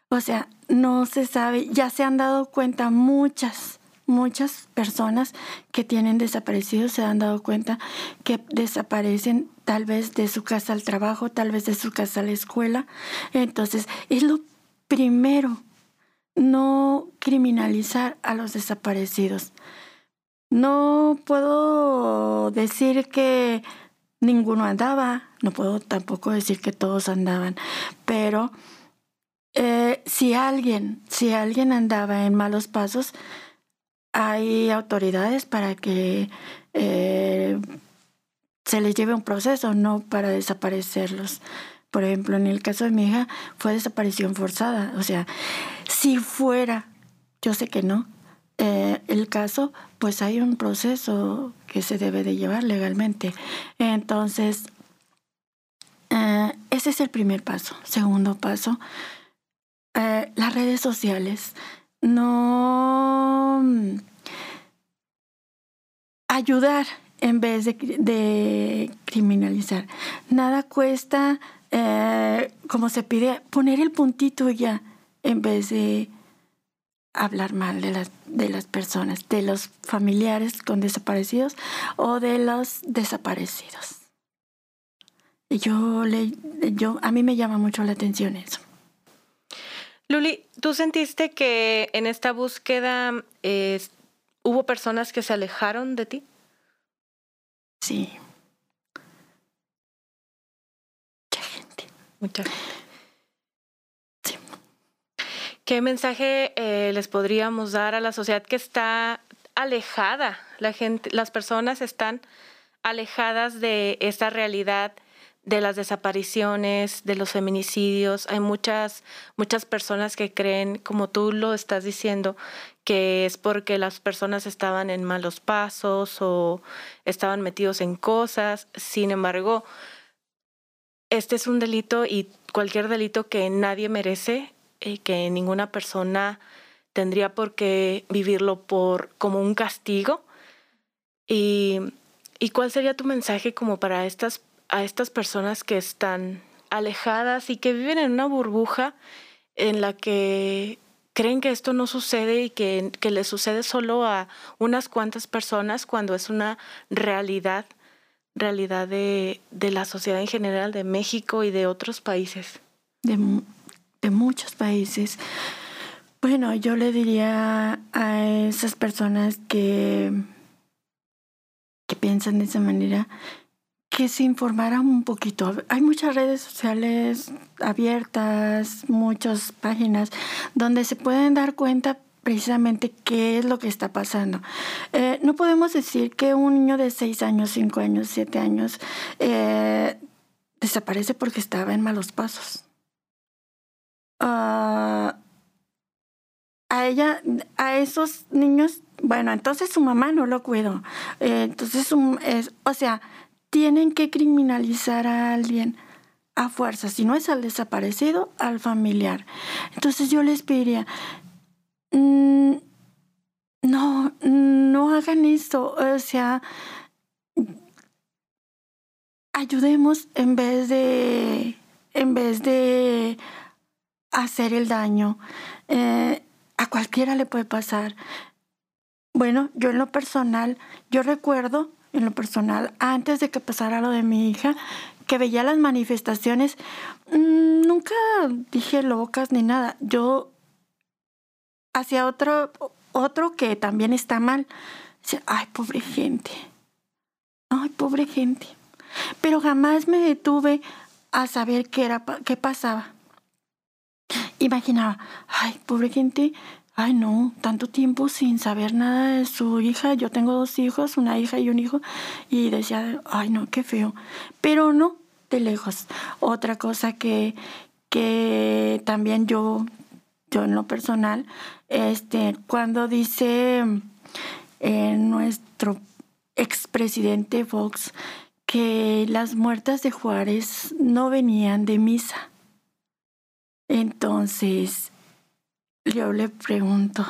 O sea, no se sabe, ya se han dado cuenta muchas, muchas personas que tienen desaparecidos, se han dado cuenta que desaparecen tal vez de su casa al trabajo, tal vez de su casa a la escuela. Entonces, es lo primero, no criminalizar a los desaparecidos. No puedo decir que ninguno andaba, no puedo tampoco decir que todos andaban, pero eh, si alguien, si alguien andaba en malos pasos, hay autoridades para que eh, se les lleve un proceso, no para desaparecerlos. Por ejemplo, en el caso de mi hija fue desaparición forzada. O sea, si fuera, yo sé que no, eh, el caso, pues hay un proceso que se debe de llevar legalmente. Entonces, ese es el primer paso. Segundo paso, eh, las redes sociales no mm, ayudar en vez de, criminalizar. Nada cuesta, eh, como se pide, poner el puntito ya en vez de hablar mal de las, de las personas, de los familiares con desaparecidos o de los desaparecidos. Yo le, yo, a mí me llama mucho la atención eso. Luli, ¿tú sentiste que en esta búsqueda eh, hubo personas que se alejaron de ti? Sí. Mucha gente. Mucha gente. Sí. ¿Qué mensaje eh, les podríamos dar a la sociedad que está alejada? La gente, las personas están alejadas de esta realidad de las desapariciones, de los feminicidios. Hay muchas, muchas personas que creen, como tú lo estás diciendo, que es porque las personas estaban en malos pasos o estaban metidos en cosas. Sin embargo, este es un delito y cualquier delito que nadie merece, y que ninguna persona tendría por qué vivirlo por como un castigo. Y, ¿Y cuál sería tu mensaje como para estas a estas personas que están alejadas y que viven en una burbuja en la que creen que esto no sucede y que, que le sucede solo a unas cuantas personas cuando es una realidad, realidad de, de la sociedad en general, de México y de otros países. De, de muchos países. Bueno, yo le diría a esas personas que, que piensan de esa manera que se informaran un poquito. Hay muchas redes sociales abiertas, muchas páginas donde se pueden dar cuenta precisamente qué es lo que está pasando. Eh, no podemos decir que un niño de 6 años, 5 años, 7 años eh, desaparece porque estaba en malos pasos. Ah, a ella, a esos niños, bueno, entonces su mamá no lo cuidó. Eh, entonces, es, o sea, tienen que criminalizar a alguien a fuerza, si no es al desaparecido, al familiar. Entonces yo les pediría, mm, no, no hagan esto, o sea, ayudemos en vez de, en vez de hacer el daño. Eh, a cualquiera le puede pasar. Bueno, yo en lo personal, yo recuerdo en lo personal, antes de que pasara lo de mi hija, que veía las manifestaciones, mm, nunca dije locas ni nada. Yo hacía otro, otro que también está mal. Ay, pobre gente. Ay, pobre gente. Pero jamás me detuve a saber qué era, qué pasaba. Imaginaba, ay, pobre gente, ay no, tanto tiempo sin saber nada de su hija. Yo tengo dos hijos, una hija y un hijo, y decía, ay no, qué feo. Pero no, de lejos. Otra cosa que, que también yo, yo en lo personal, este, cuando dice eh, nuestro expresidente Fox que las muertas de Juárez no venían de misa. Entonces, yo le pregunto,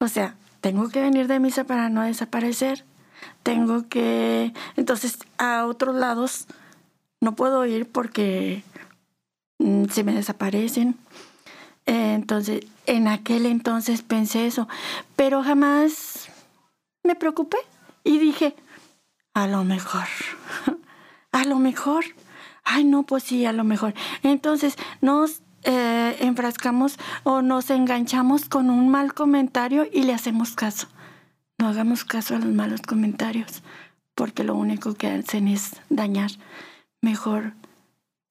o sea, tengo que venir de misa para no desaparecer, tengo que, entonces a otros lados no puedo ir porque mm, se me desaparecen. entonces, en aquel entonces pensé eso, pero jamás me preocupé y dije, a lo mejor, a lo mejor, ay no, pues sí, a lo mejor. Entonces nos eh, enfrascamos o nos enganchamos con un mal comentario y le hacemos caso. No hagamos caso a los malos comentarios, porque lo único que hacen es dañar. Mejor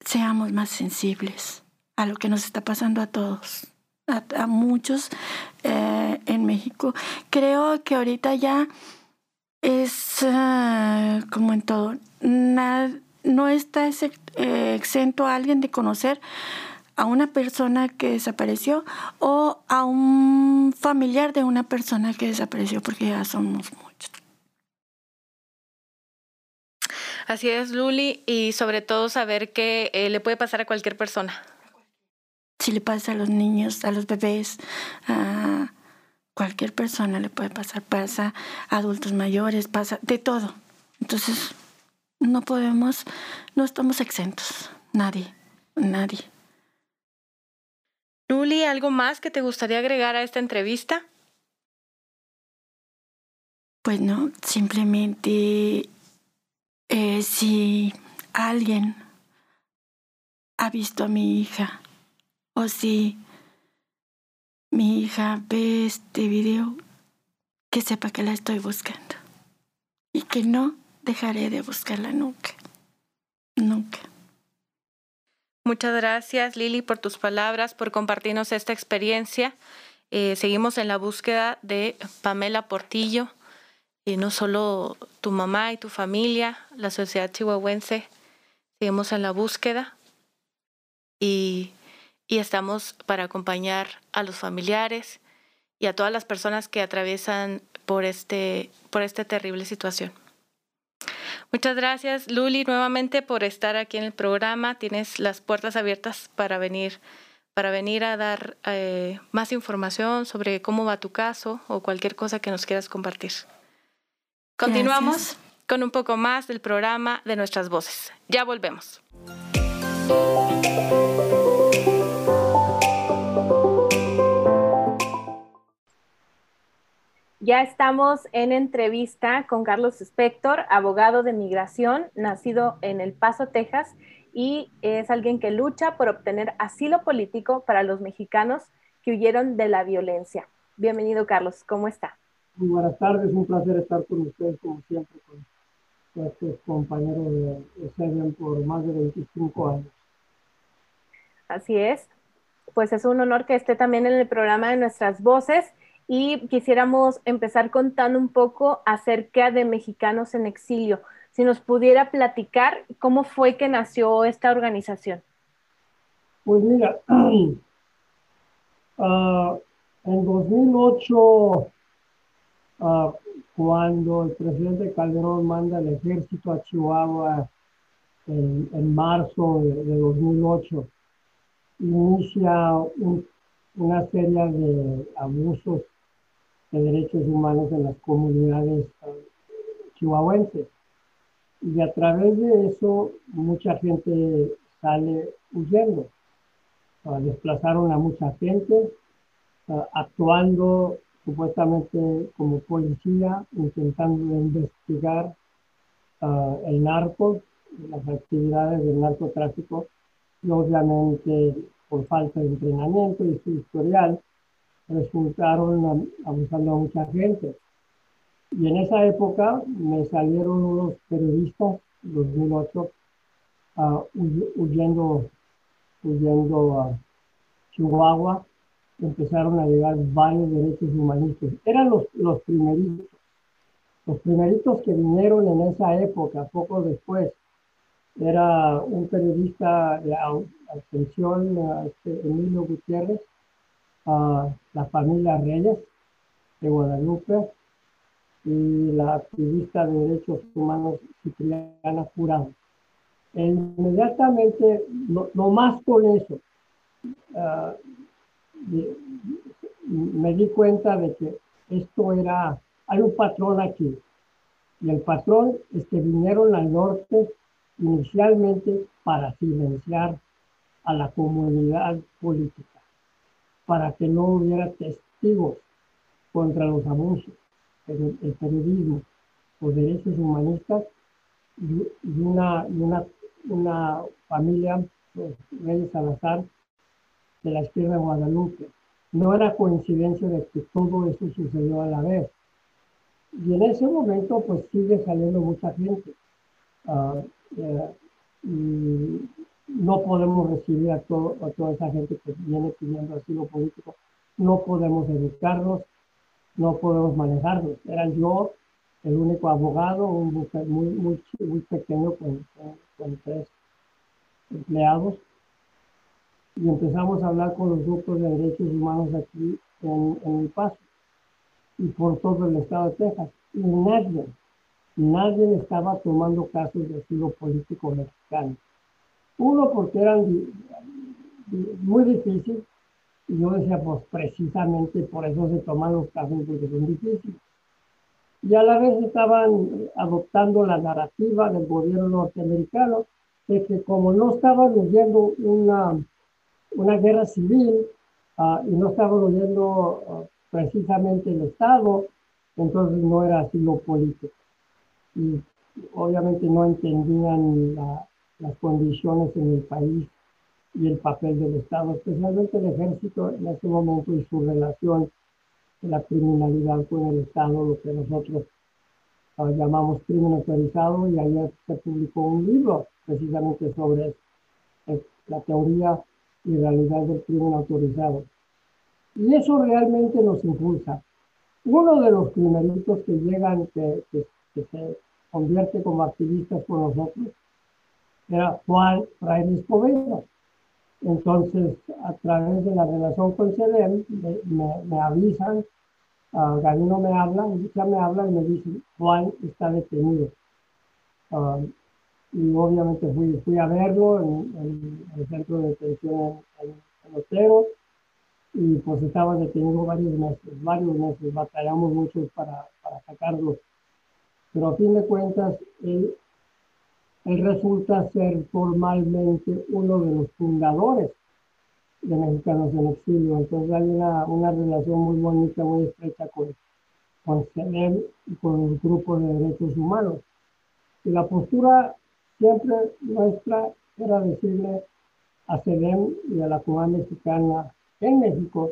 seamos más sensibles a lo que nos está pasando a todos, a, muchos eh, en México. Creo que ahorita ya es eh, como en todo, no está exento a alguien de conocer a una persona que desapareció o a un familiar de una persona que desapareció, porque ya somos muchos. Así es, Luli, y sobre todo saber que le puede pasar a cualquier persona si le pasa a los niños, a los bebés, a cualquier persona le puede pasar, pasa a adultos mayores, pasa de todo. Entonces, no podemos, no estamos exentos, nadie, nadie. Luli, ¿algo más que te gustaría agregar a esta entrevista? Pues no, simplemente eh, si alguien ha visto a mi hija o si mi hija ve este video, que sepa que la estoy buscando y que no dejaré de buscarla nunca, nunca. Muchas gracias Lili por tus palabras, por compartirnos esta experiencia. Eh, seguimos en la búsqueda de Pamela Portillo, y no solo tu mamá y tu familia, la sociedad chihuahuense, seguimos en la búsqueda y y estamos para acompañar a los familiares y a todas las personas que atraviesan por este por esta terrible situación. Muchas gracias, Luli, nuevamente por estar aquí en el programa. Tienes las puertas abiertas para venir para venir a dar eh, más información sobre cómo va tu caso o cualquier cosa que nos quieras compartir. Continuamos con un poco más del programa de nuestras voces. Ya volvemos. Ya estamos en entrevista con Carlos Spector, abogado de migración, nacido en El Paso, Texas, y es alguien que lucha por obtener asilo político para los mexicanos que huyeron de la violencia. Bienvenido, Carlos. ¿Cómo está? Muy buenas tardes. Un placer estar con ustedes, como siempre, con estos compañeros de, de por más de 25 años. Así es. Pues es un honor que esté también en el programa de Nuestras Voces y quisiéramos empezar contando un poco acerca de Mexicanos en Exilio. Si nos pudiera platicar cómo fue que nació esta organización. Pues mira, ah, en 2008, ah, cuando el presidente Calderón manda el ejército a Chihuahua en, marzo de, 2008, inicia una serie de abusos de derechos humanos en las comunidades chihuahuenses. Y a través de eso mucha gente sale huyendo. desplazaron a mucha gente, actuando supuestamente como policía, intentando investigar el narco, las actividades del narcotráfico, y obviamente por falta de entrenamiento y su historial, resultaron abusando a mucha gente. Y en esa época me salieron unos periodistas, 2008, uh, huyendo, huyendo a Chihuahua, empezaron a llegar varios derechos humanistas. Eran los, los primeritos, los primeritos que vinieron en esa época, poco después. Era un periodista de atención, este, Emilio Gutiérrez, la familia Reyes de Guadalupe y la activista de derechos humanos Cipriana Jurado. Inmediatamente, no, más con eso, ah, me di cuenta de que esto era, hay un patrón aquí. Y el patrón es que vinieron al norte inicialmente para silenciar a la comunidad política para que no hubiera testigos contra los abusos, el, el periodismo, los derechos humanistas y, una, una, una familia, pues, Reyes Salazar, de la izquierda de Guadalupe. No era coincidencia de que todo eso sucedió a la vez. Y en ese momento, pues sigue saliendo mucha gente. Ah, eh, y no podemos recibir a, todo, a toda esa gente que viene pidiendo asilo político. No podemos educarlos, no podemos manejarlos. Era yo el único abogado, un muy, muy, muy pequeño con, con, tres empleados. Y empezamos a hablar con los grupos de derechos humanos aquí en, en El Paso y por todo el estado de Texas. Y nadie, nadie estaba tomando casos de asilo político mexicano. Uno, porque eran muy difíciles, y yo decía, pues precisamente por eso se toman los casos, porque son difíciles. Y a la vez estaban adoptando la narrativa del gobierno norteamericano de que como no estaban huyendo una, una guerra civil uh, y no estaban huyendo uh, precisamente el Estado, entonces no era asilo político. Y obviamente no entendían la, las condiciones en el país y el papel del Estado, especialmente el ejército en este momento y su relación de la criminalidad con el Estado, lo que nosotros uh, llamamos crimen autorizado, y ayer se publicó un libro precisamente sobre eh, la teoría y realidad del crimen autorizado. Y eso realmente nos impulsa. Uno de los primeritos que llegan, que, que, que se convierte como activistas con nosotros, era Juan Fraile Escobedo. Entonces, a través de la relación con CEDEM, me, me, avisan, uh, Gabino me habla, ya me habla y me dice, Juan está detenido. Uh, y obviamente fui, fui a verlo en, en, el centro de detención en, en, Otero y pues estaba detenido varios meses, varios meses, batallamos mucho para, para sacarlo. Pero a fin de cuentas, él él resulta ser formalmente uno de los fundadores de Mexicanos en Exilio. Entonces hay una, relación muy bonita, muy estrecha con, con y con los grupos de derechos humanos. Y la postura siempre nuestra era decirle a CEDEM y a la comunidad mexicana en México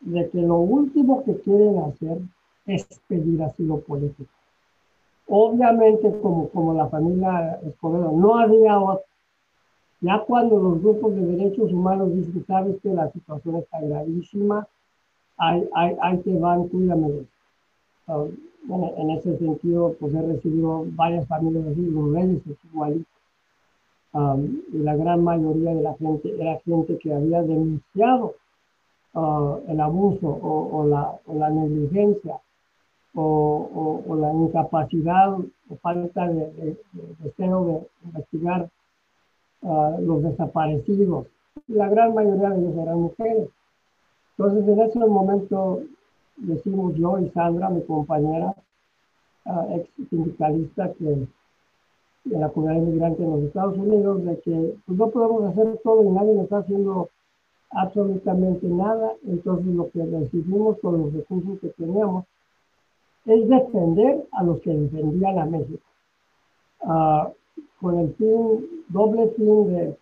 de que lo último que quieren hacer es pedir asilo político. Obviamente, como, como la familia Escobedo, no había otro. Ya cuando los grupos de derechos humanos dicen, sabes que la situación está gravísima, ahí, te van, cuídame. Um, en ese sentido, pues he recibido varias familias así, los reyes es. Um, y la gran mayoría de la gente era gente que había denunciado uh, el abuso o, o, la, o la negligencia o, o, la incapacidad o falta de, deseo de investigar uh, los desaparecidos. La gran mayoría de ellos eran mujeres. Entonces, en ese momento decimos yo y Sandra, mi compañera, uh, ex sindicalista que de la comunidad inmigrante en los Estados Unidos, de que pues, no podemos hacer todo y nadie nos está haciendo absolutamente nada. Entonces, lo que decidimos con los recursos que teníamos es defender a los que defendían a México, uh, con el fin, doble fin de,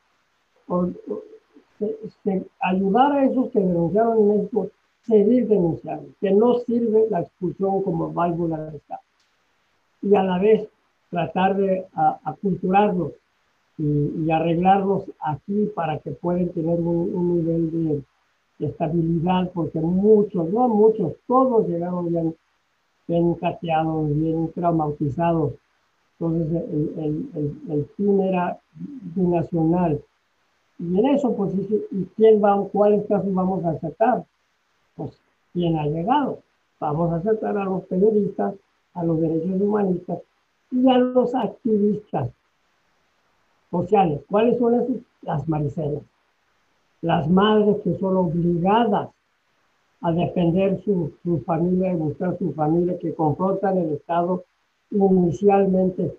de, de, ayudar a esos que denunciaron en México, seguir denunciando, que no sirve la expulsión como válvula de Estado. Y a la vez tratar de aculturarlos y, y, arreglarlos aquí para que puedan tener un, un nivel de, de, estabilidad, porque muchos, no muchos, todos llegaron bien bien cateados, bien traumatizados. Entonces el, el, el, el fin era binacional. Y en eso, pues, ¿y quién va, cuáles casos vamos a aceptar? Pues, ¿quién ha llegado? Vamos a aceptar a los periodistas, a los derechos humanistas y a los activistas sociales. ¿Cuáles son esos? Las maricelas. Las madres que son obligadas a defender su, su familia y buscar su familia que confrontan el Estado inicialmente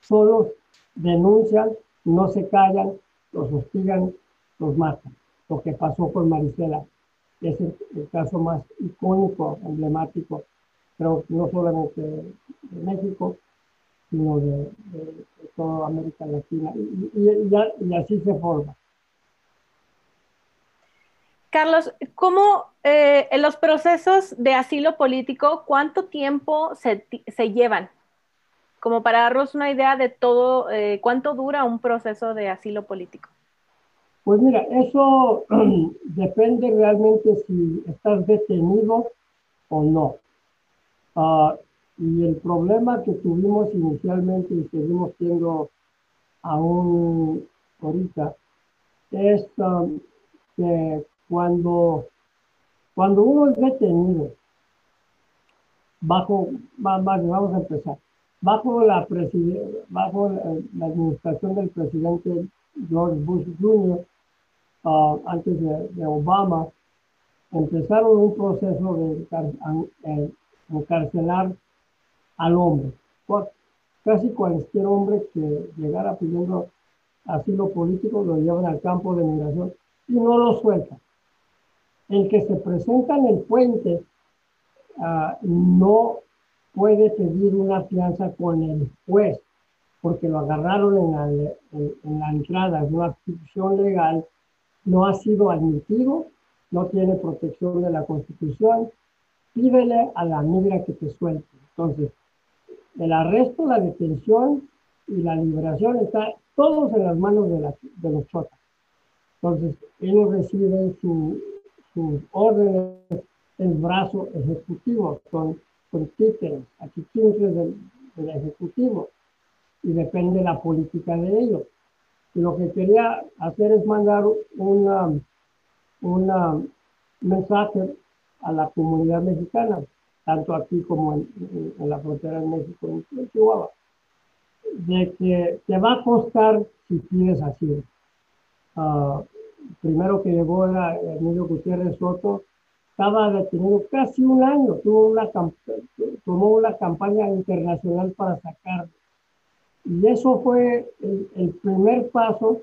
solos, denuncian, no se callan, los hostigan, los matan. Lo que pasó con Marisela. es el, caso más icónico, emblemático, que no solamente de México, sino de, toda América Latina. Y, así se forma. Carlos, ¿cómo eh, en los procesos de asilo político, cuánto tiempo se, llevan? Como para darnos una idea de todo, eh, cuánto dura un proceso de asilo político. Pues mira, eso depende realmente si estás detenido o no. Ah, y el problema que tuvimos inicialmente y seguimos teniendo aún ahorita es um, que cuando, cuando uno es detenido, bajo, vamos a empezar, bajo la, bajo la administración del presidente George Bush Jr., Ah, antes de, Obama, empezaron un proceso de encarcelar al hombre. Casi cualquier hombre que llegara pidiendo asilo político lo llevan al campo de migración y no lo sueltan. El que se presenta en el puente ah, no puede pedir una fianza con el juez porque lo agarraron en la, en la entrada, es una institución legal no ha sido admitido, no tiene protección de la Constitución, pídele a la migra que te suelte. Entonces, el arresto, la detención y la liberación está todos en las manos de, los chotas. Entonces, ellos reciben sus órdenes el brazo ejecutivo, son, son títeres, aquí del, del ejecutivo, y depende la política de ellos. Y lo que quería hacer es mandar una, una mensaje a la comunidad mexicana, tanto aquí como en, la frontera de México, en Chihuahua, de que te va a costar si pides asilo. Uh, primero que llegó era Emilio Gutiérrez Soto, estaba detenido casi un año, tuvo una, tomó una campaña internacional para sacarlo y eso fue el, primer paso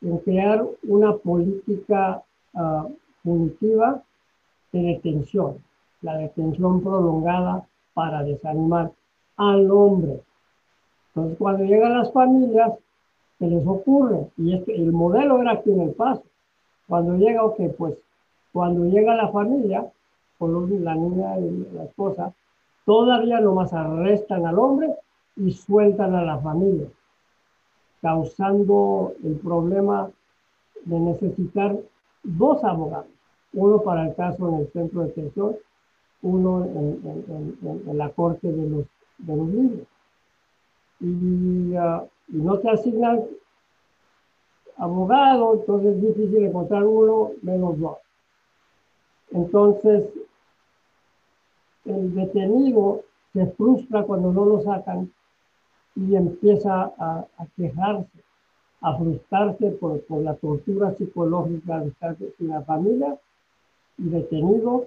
en crear una política uh, punitiva de detención, la detención prolongada para desanimar al hombre. Entonces, cuando llegan las familias, se les ocurre, y este, el modelo era aquí en el paso. Cuando llega, ok, pues, cuando llega la familia, con la niña y la esposa, todavía nomás arrestan al hombre y sueltan a la familia, causando el problema de necesitar dos abogados, uno para el caso en el centro de detención, uno en, la corte de los, de los libros. Y, ah, y, no te asignan abogado, entonces es difícil encontrar uno menos dos. Entonces, el detenido se frustra cuando no lo sacan y empieza a, quejarse, a frustrarse por, por, la tortura psicológica de estar sin la familia y detenido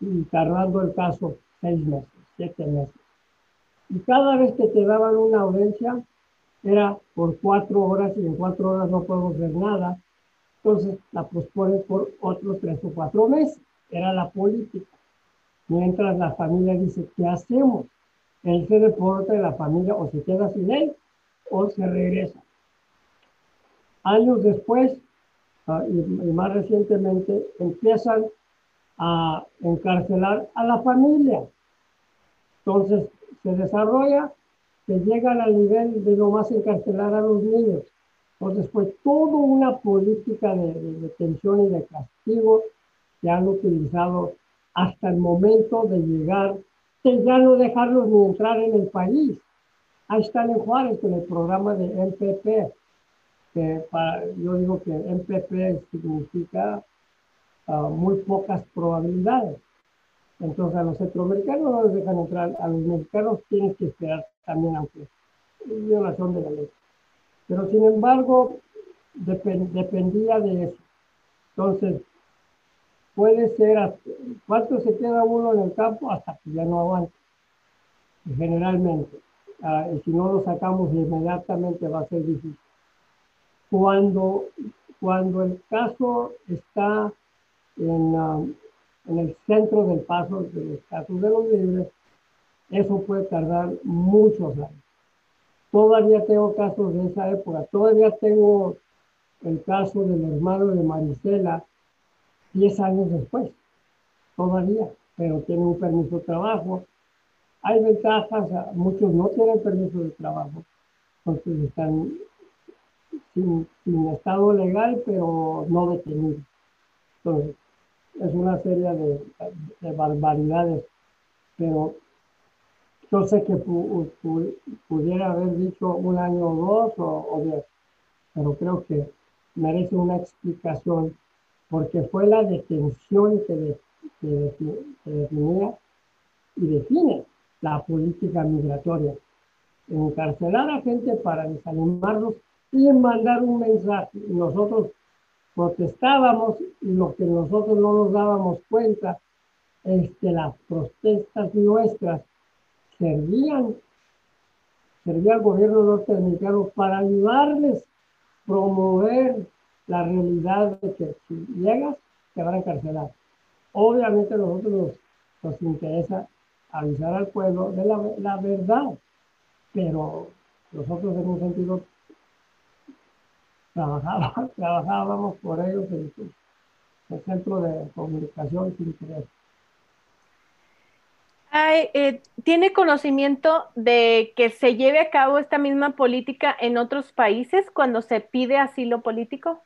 y tardando el caso seis meses, siete meses. Y cada vez que te daban una audiencia era por cuatro horas y en cuatro horas no podemos ver nada. Entonces la posponen por otros tres o cuatro meses. Era la política. Mientras la familia dice, ¿qué hacemos? él se deporta de la familia o se queda sin él o se regresa. Años después, ah, y, más recientemente, empiezan a encarcelar a la familia. Entonces, se desarrolla que llegan al nivel de no más encarcelar a los niños. Entonces, fue toda una política de, de detención y de castigo que han utilizado hasta el momento de llegar ya no dejarlos ni entrar en el país. Ahí están en Juárez con el programa de MPP, que yo digo que MPP significa ah, muy pocas probabilidades. Entonces a los centroamericanos no les dejan entrar, a los mexicanos tienen que esperar también, aunque es violación de la ley. Pero sin embargo, dependía de eso. Entonces, puede ser, ¿cuánto se queda uno en el campo? Hasta que ya no aguanta. Generalmente. Ah, si no lo sacamos inmediatamente va a ser difícil. Cuando, cuando el caso está en, um, en el centro del paso de los casos de los libres, eso puede tardar muchos años. Todavía tengo casos de esa época, todavía tengo el caso del hermano de Marisela 10 años después, todavía, pero tiene un permiso de trabajo. Hay ventajas, muchos no tienen permiso de trabajo, entonces están sin, estado legal, pero no detenidos. Entonces, es una serie de, barbaridades, pero yo sé que pudiera haber dicho un año o dos o, diez, pero creo que merece una explicación porque fue la detención que, definía y define la política migratoria. Encarcelar a gente para desanimarlos y mandar un mensaje. Nosotros protestábamos y lo que nosotros no nos dábamos cuenta es que las protestas nuestras servían, servía al gobierno norteamericano para ayudarles a promover la realidad de que si llegas te van a encarcelar. Obviamente nosotros nos, nos interesa avisar al pueblo de la, la verdad, pero nosotros un sentido trabajábamos, trabajábamos por ellos en el centro de comunicación sin interés. Eh, ¿Tiene conocimiento de que se lleve a cabo esta misma política en otros países cuando se pide asilo político?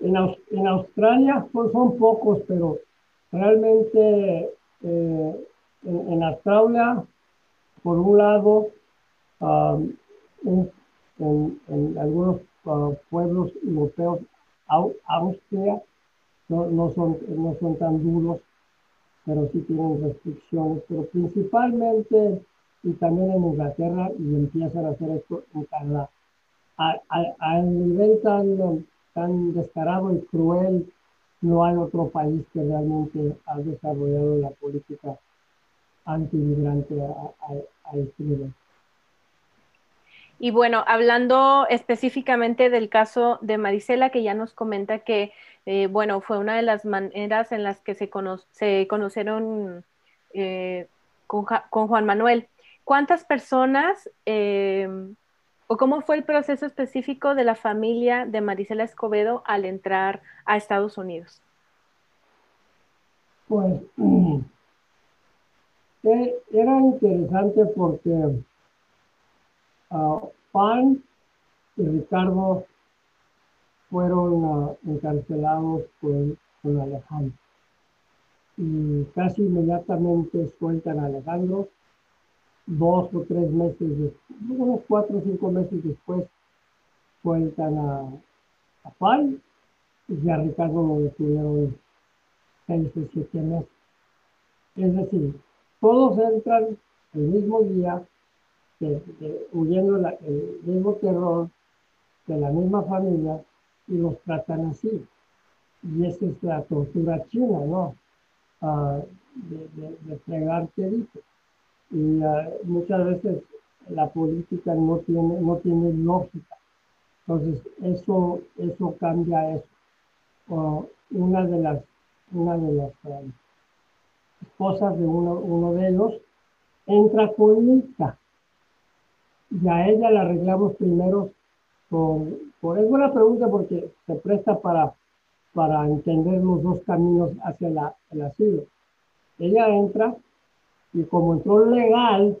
En, Australia pues, son pocos, pero realmente eh, en, Australia, por un lado, en, algunos uh, pueblos europeos, Austria, no, son, no son tan duros pero sí tienen restricciones, pero principalmente y también en Inglaterra y empiezan a hacer esto en Canadá. Al nivel tan, tan descarado y cruel, no hay otro país que realmente ha desarrollado la política antimigrante a, a este nivel. Y bueno, hablando específicamente del caso de Marisela, que ya nos comenta que, eh, bueno, fue una de las maneras en las que se, se conocieron eh, con, Juan Manuel. ¿Cuántas personas eh, o cómo fue el proceso específico de la familia de Marisela Escobedo al entrar a Estados Unidos? Pues era interesante porque Juan y Ricardo fueron encarcelados con, Alejandro. Y casi inmediatamente sueltan a Alejandro. Dos o tres meses después, unos cuatro o cinco meses después, sueltan a, a y a Ricardo lo detuvieron seis o siete meses. Es decir, todos entran el mismo día huyendo el mismo terror de la misma familia y los tratan así. Y esa es la tortura china, ¿no? Ah, de, de, dice. Y ah, muchas veces la política no tiene, no tiene lógica. Entonces, eso, eso cambia eso. una de las, una de las ah, esposas de uno, uno de ellos entra con hija y a ella la arreglamos primero por, por, es buena pregunta porque se presta para, para entender los dos caminos hacia la, el asilo. Ella entra y como entró legal,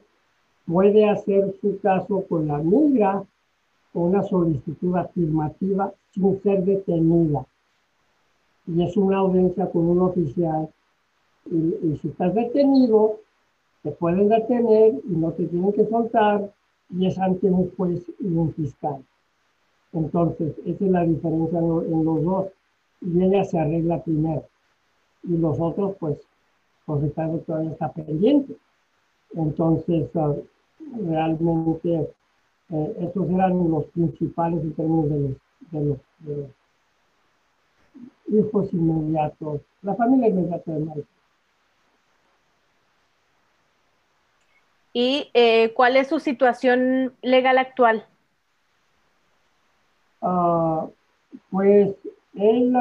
puede hacer su caso con la migra con una solicitud afirmativa sin ser detenida. Y es una audiencia con un oficial. Y, y si estás detenido, te pueden detener y no te tienen que soltar y es ante un juez y un fiscal. Entonces, esa es la diferencia en, los dos. Y ella se arregla primero. Y los otros, pues, pues Ricardo todavía está pendiente. Entonces, ah, realmente, eh, estos eran los principales en términos de los, hijos inmediatos, la familia inmediata de Michael. Y eh, cuál es su situación legal actual. Ah, pues él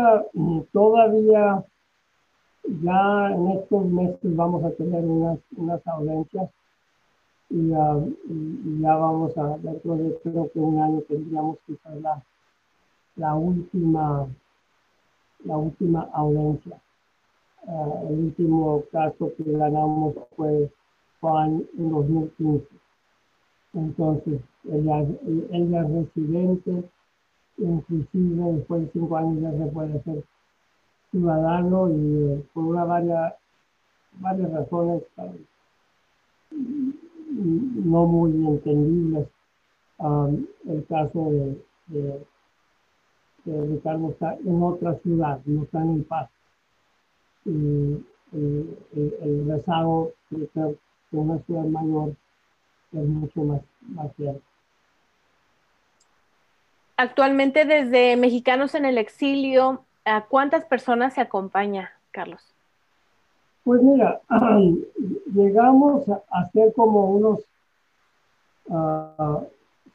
todavía, ya en estos meses vamos a tener unas, unas audiencias y, ya vamos a, de creo que un año tendríamos que la, la última, la última audiencia. Ah, el último caso que ganamos fue En 2015. Entonces, ella, es residente, inclusive después de cinco años ya se puede ser ciudadano y eh, por una varias, varias razones no muy entendibles. Um, el caso de, de, Ricardo está en otra ciudad, no está en El Paso. Y el, rezago, creo que una ciudad mayor es mucho más, más cierto. Actualmente desde Mexicanos en el Exilio, ¿a cuántas personas se acompaña, Carlos? Pues mira, llegamos a ser como unos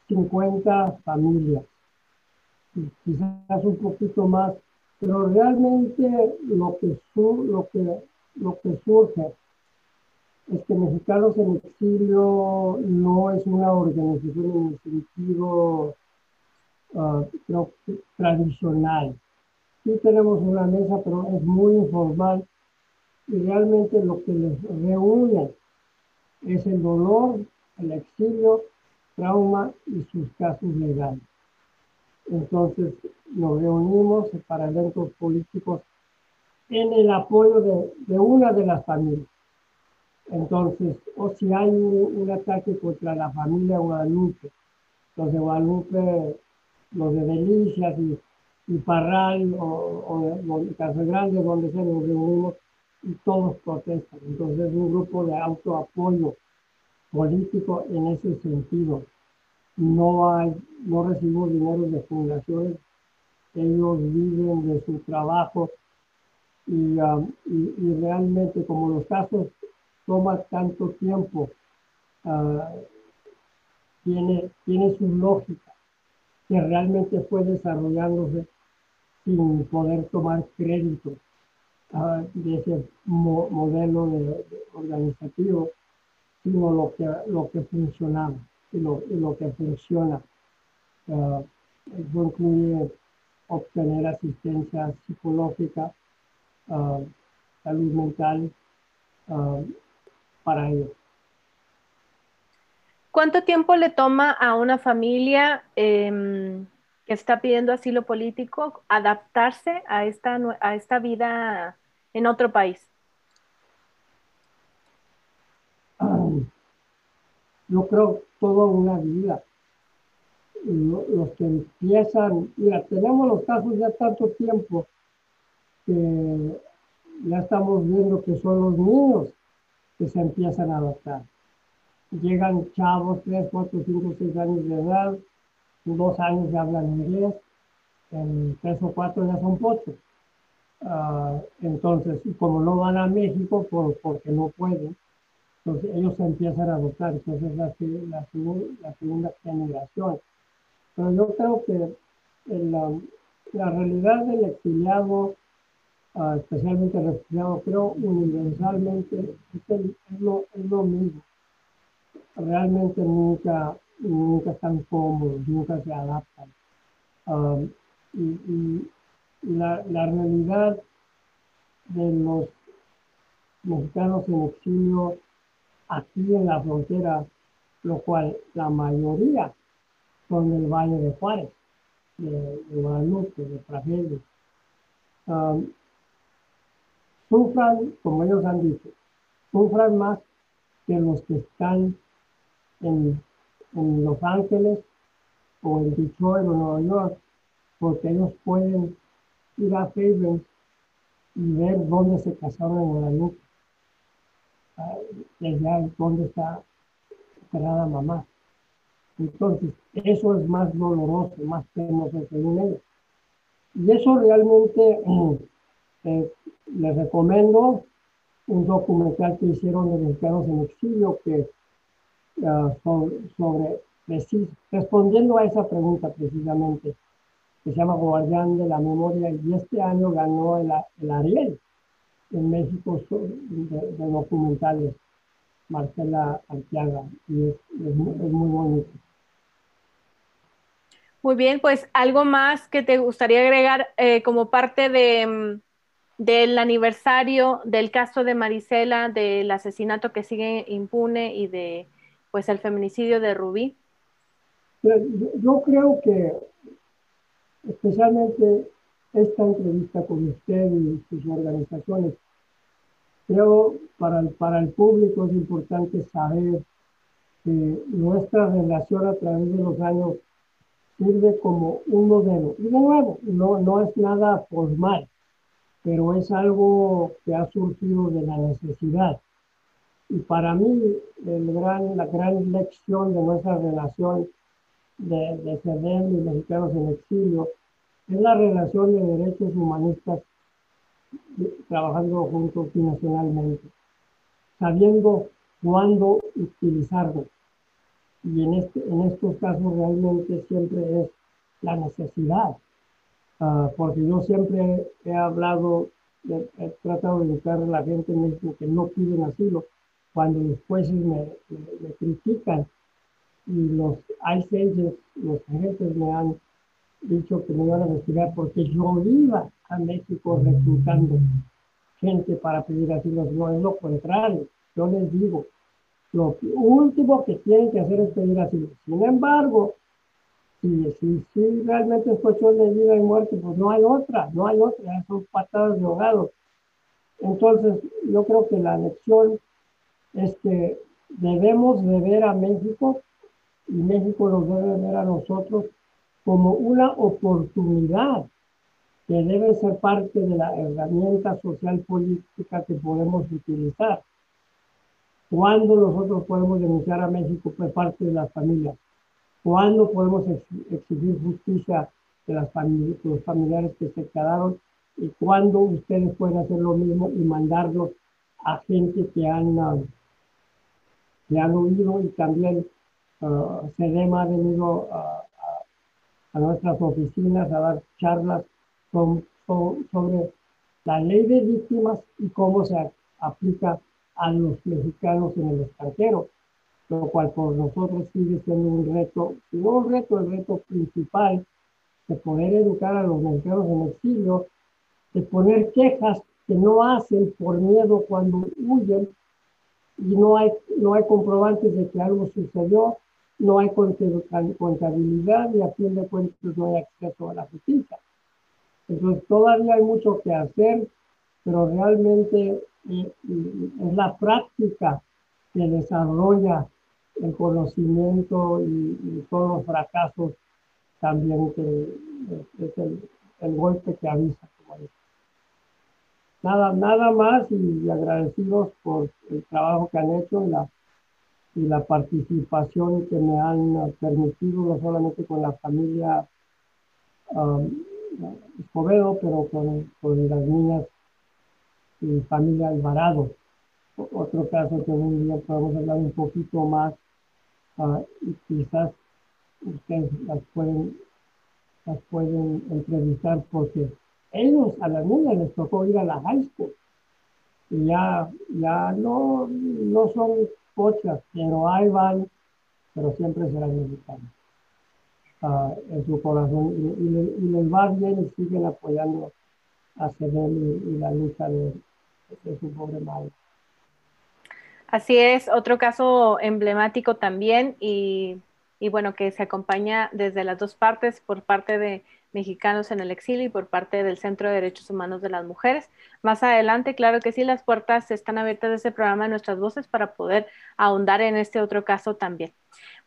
50 ah, familias, quizás un poquito más, pero realmente lo que, lo que, lo que surge es que Mexicanos en Exilio no es una organización en el sentido uh, tradicional. Sí tenemos una mesa, pero es muy informal y realmente lo que les reúne es el dolor, el exilio, trauma y sus casos legales. Entonces nos reunimos para eventos políticos en el apoyo de una de las familias. Entonces, o si hay un, un, ataque contra la familia Guadalupe, los de Guadalupe los de Delicias y, Parral o, o, Casa Grande, donde se nos reunimos y todos protestan. Entonces es un grupo de autoapoyo político en ese sentido. No hay, no recibimos dinero de fundaciones, ellos viven de su trabajo y, um, y, realmente como los casos toman tanto tiempo, uh, tiene, tiene su lógica que realmente fue desarrollándose sin poder tomar crédito uh, de ese modelo de, organizativo, sino lo que, lo que funcionaba y lo, lo que funciona. Uh, eso incluye obtener asistencia psicológica, uh, salud mental para ellos. ¿Cuánto tiempo le toma a una familia em, que está pidiendo asilo político adaptarse a esta, a esta vida en otro país? Yo creo toda una vida. Los que empiezan, mira, tenemos los casos ya tanto tiempo que ya estamos viendo que son los niños que se empiezan a adaptar llegan chavos, 3, 4, 5, 6 años de edad, dos años ya hablan inglés, en tres o cuatro ya son pochos. Uh, entonces, como no van a México por, porque no pueden, entonces ellos se empiezan a adoptar. Entonces, la, la, la segunda generación. Pero yo creo que la, la realidad del exiliado, especialmente refugiado, creo universalmente es, el, es, lo, mismo realmente nunca, nunca están cómodos, nunca se adaptan. Um, y, la, la, realidad de los mexicanos en exilio aquí en la frontera, lo cual la mayoría son del Valle de Juárez, de, Guadalupe, de Fragelio. Um, sufran, como ellos han dicho, sufran más que los que están en, Los Ángeles o en Detroit o Nueva York, porque ellos pueden ir a Facebook y ver dónde se casaron en Guadalupe, ah, desde ahí, dónde está enterrada mamá. Entonces, eso es más doloroso, más penoso según ellos. Y eso realmente eh, les recomiendo un documental que hicieron de mexicanos en exilio que sobre, respondiendo a esa pregunta precisamente, que se llama Guardián de la Memoria y este año ganó el, el Ariel en México de, documentales, Marcela Arteaga, y es, muy, bonito. Muy bien, pues algo más que te gustaría agregar eh, como parte de, mm, del aniversario del caso de Marisela, del asesinato que sigue impune y de pues el feminicidio de Rubí. Yo creo que especialmente esta entrevista con usted y sus organizaciones. Creo para el, para el público es importante saber que nuestra relación a través de los años sirve como un modelo. Y de nuevo, no, no es nada formal, pero es algo que ha surgido de la necesidad. Y para mí, la gran lección de nuestra relación de, de y mexicanos en exilio es la relación de derechos humanistas trabajando juntos nacionalmente, sabiendo cuándo utilizarlo. Y este, en estos casos realmente siempre es la necesidad, ah, porque yo siempre he hablado, he, tratado de educar a la gente en México que no piden asilo, cuando los jueces me, me, critican y los ICE los agentes me han dicho que me iban a investigar porque yo iba a México reclutando gente para pedir asilo. No es lo contrario. Yo les digo, lo último que tienen que hacer es pedir asilo. Sin embargo, si, si, si realmente es cuestión de vida y muerte, pues no hay otra, no hay otra, son patadas de ahogado. Entonces, yo creo que la lección es que debemos de ver a México y México nos debe ver a nosotros como una oportunidad que debe ser parte de la herramienta social política que podemos utilizar. ¿Cuándo nosotros podemos denunciar a México por parte de las familias? ¿Cuándo podemos exigir justicia de, las familias, los familiares que se quedaron? ¿Y cuándo ustedes pueden hacer lo mismo y mandarlos a gente que han, uh, que han huido y también uh, ha venido a a nuestras oficinas a dar charlas sobre la ley de víctimas y cómo se aplica a los mexicanos en el extranjero, lo cual por nosotros sigue siendo un reto, no un reto, el reto principal de poder educar a los mexicanos en exilio, de poner quejas que no hacen por miedo cuando huyen y no hay, no hay comprobantes de que algo sucedió no hay contabilidad y a fin de cuentas no hay acceso a la justicia. Entonces todavía hay mucho que hacer, pero realmente eh, es la práctica que desarrolla el conocimiento y, todos los fracasos también que es el, golpe que avisa. Nada, nada más y agradecidos por el trabajo que han hecho en la y la participación que me han permitido, no solamente con la familia um, Escobedo, pero con, con, las niñas y familia Alvarado. Otro caso que un día podemos hablar un poquito más uh, y quizás ustedes las pueden, las pueden entrevistar porque ellos, a las niñas les tocó ir a la high school y ya, ya no, no son pero ahí van, pero siempre serán mexicanos uh, en su corazón y, les va bien y siguen apoyando a Cedel y, la lucha de, su pobre madre. Así es, otro caso emblemático también y, bueno, que se acompaña desde las dos partes, por parte de mexicanos en el exilio y por parte del Centro de Derechos Humanos de las Mujeres. Más adelante, claro que sí, las puertas están abiertas de ese programa de Nuestras Voces para poder ahondar en este otro caso también.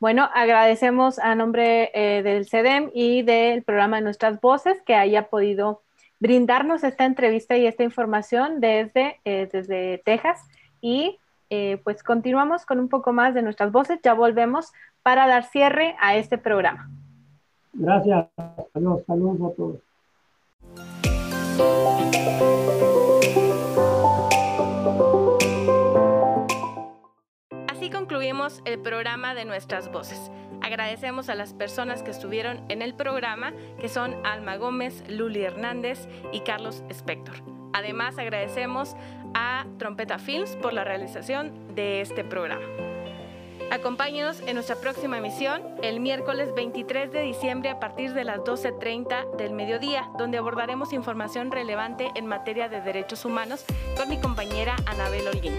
Bueno, agradecemos a nombre eh, del CEDEM y del programa de Nuestras Voces que haya podido brindarnos esta entrevista y esta información desde, eh, desde Texas y eh, pues continuamos con un poco más de nuestras voces. Ya volvemos para dar cierre a este programa. Gracias. Adiós. Saludos a todos. Así concluimos el programa de Nuestras Voces. Agradecemos a las personas que estuvieron en el programa, que son Alma Gómez, Luli Hernández y Carlos Spector. Además, agradecemos a Trompeta Films por la realización de este programa. Acompáñenos en nuestra próxima emisión el miércoles 23 de diciembre a partir de las 12.30 del mediodía, donde abordaremos información relevante en materia de derechos humanos con mi compañera Anabel Holguín.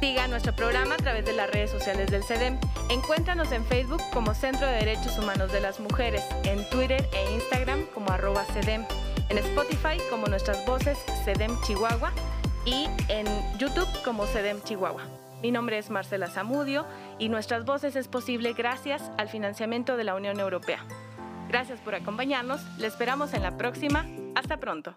Siga nuestro programa a través de las redes sociales del CEDEM. Encuéntranos en Facebook como Centro de Derechos Humanos de las Mujeres, en Twitter e Instagram como arroba CEDEM, en Spotify como Nuestras Voces CEDEM Chihuahua y en YouTube como CEDEM Chihuahua. Mi nombre es Marcela Zamudio y Nuestras Voces es posible gracias al financiamiento de la Unión Europea. Gracias por acompañarnos, le esperamos en la próxima. Hasta pronto.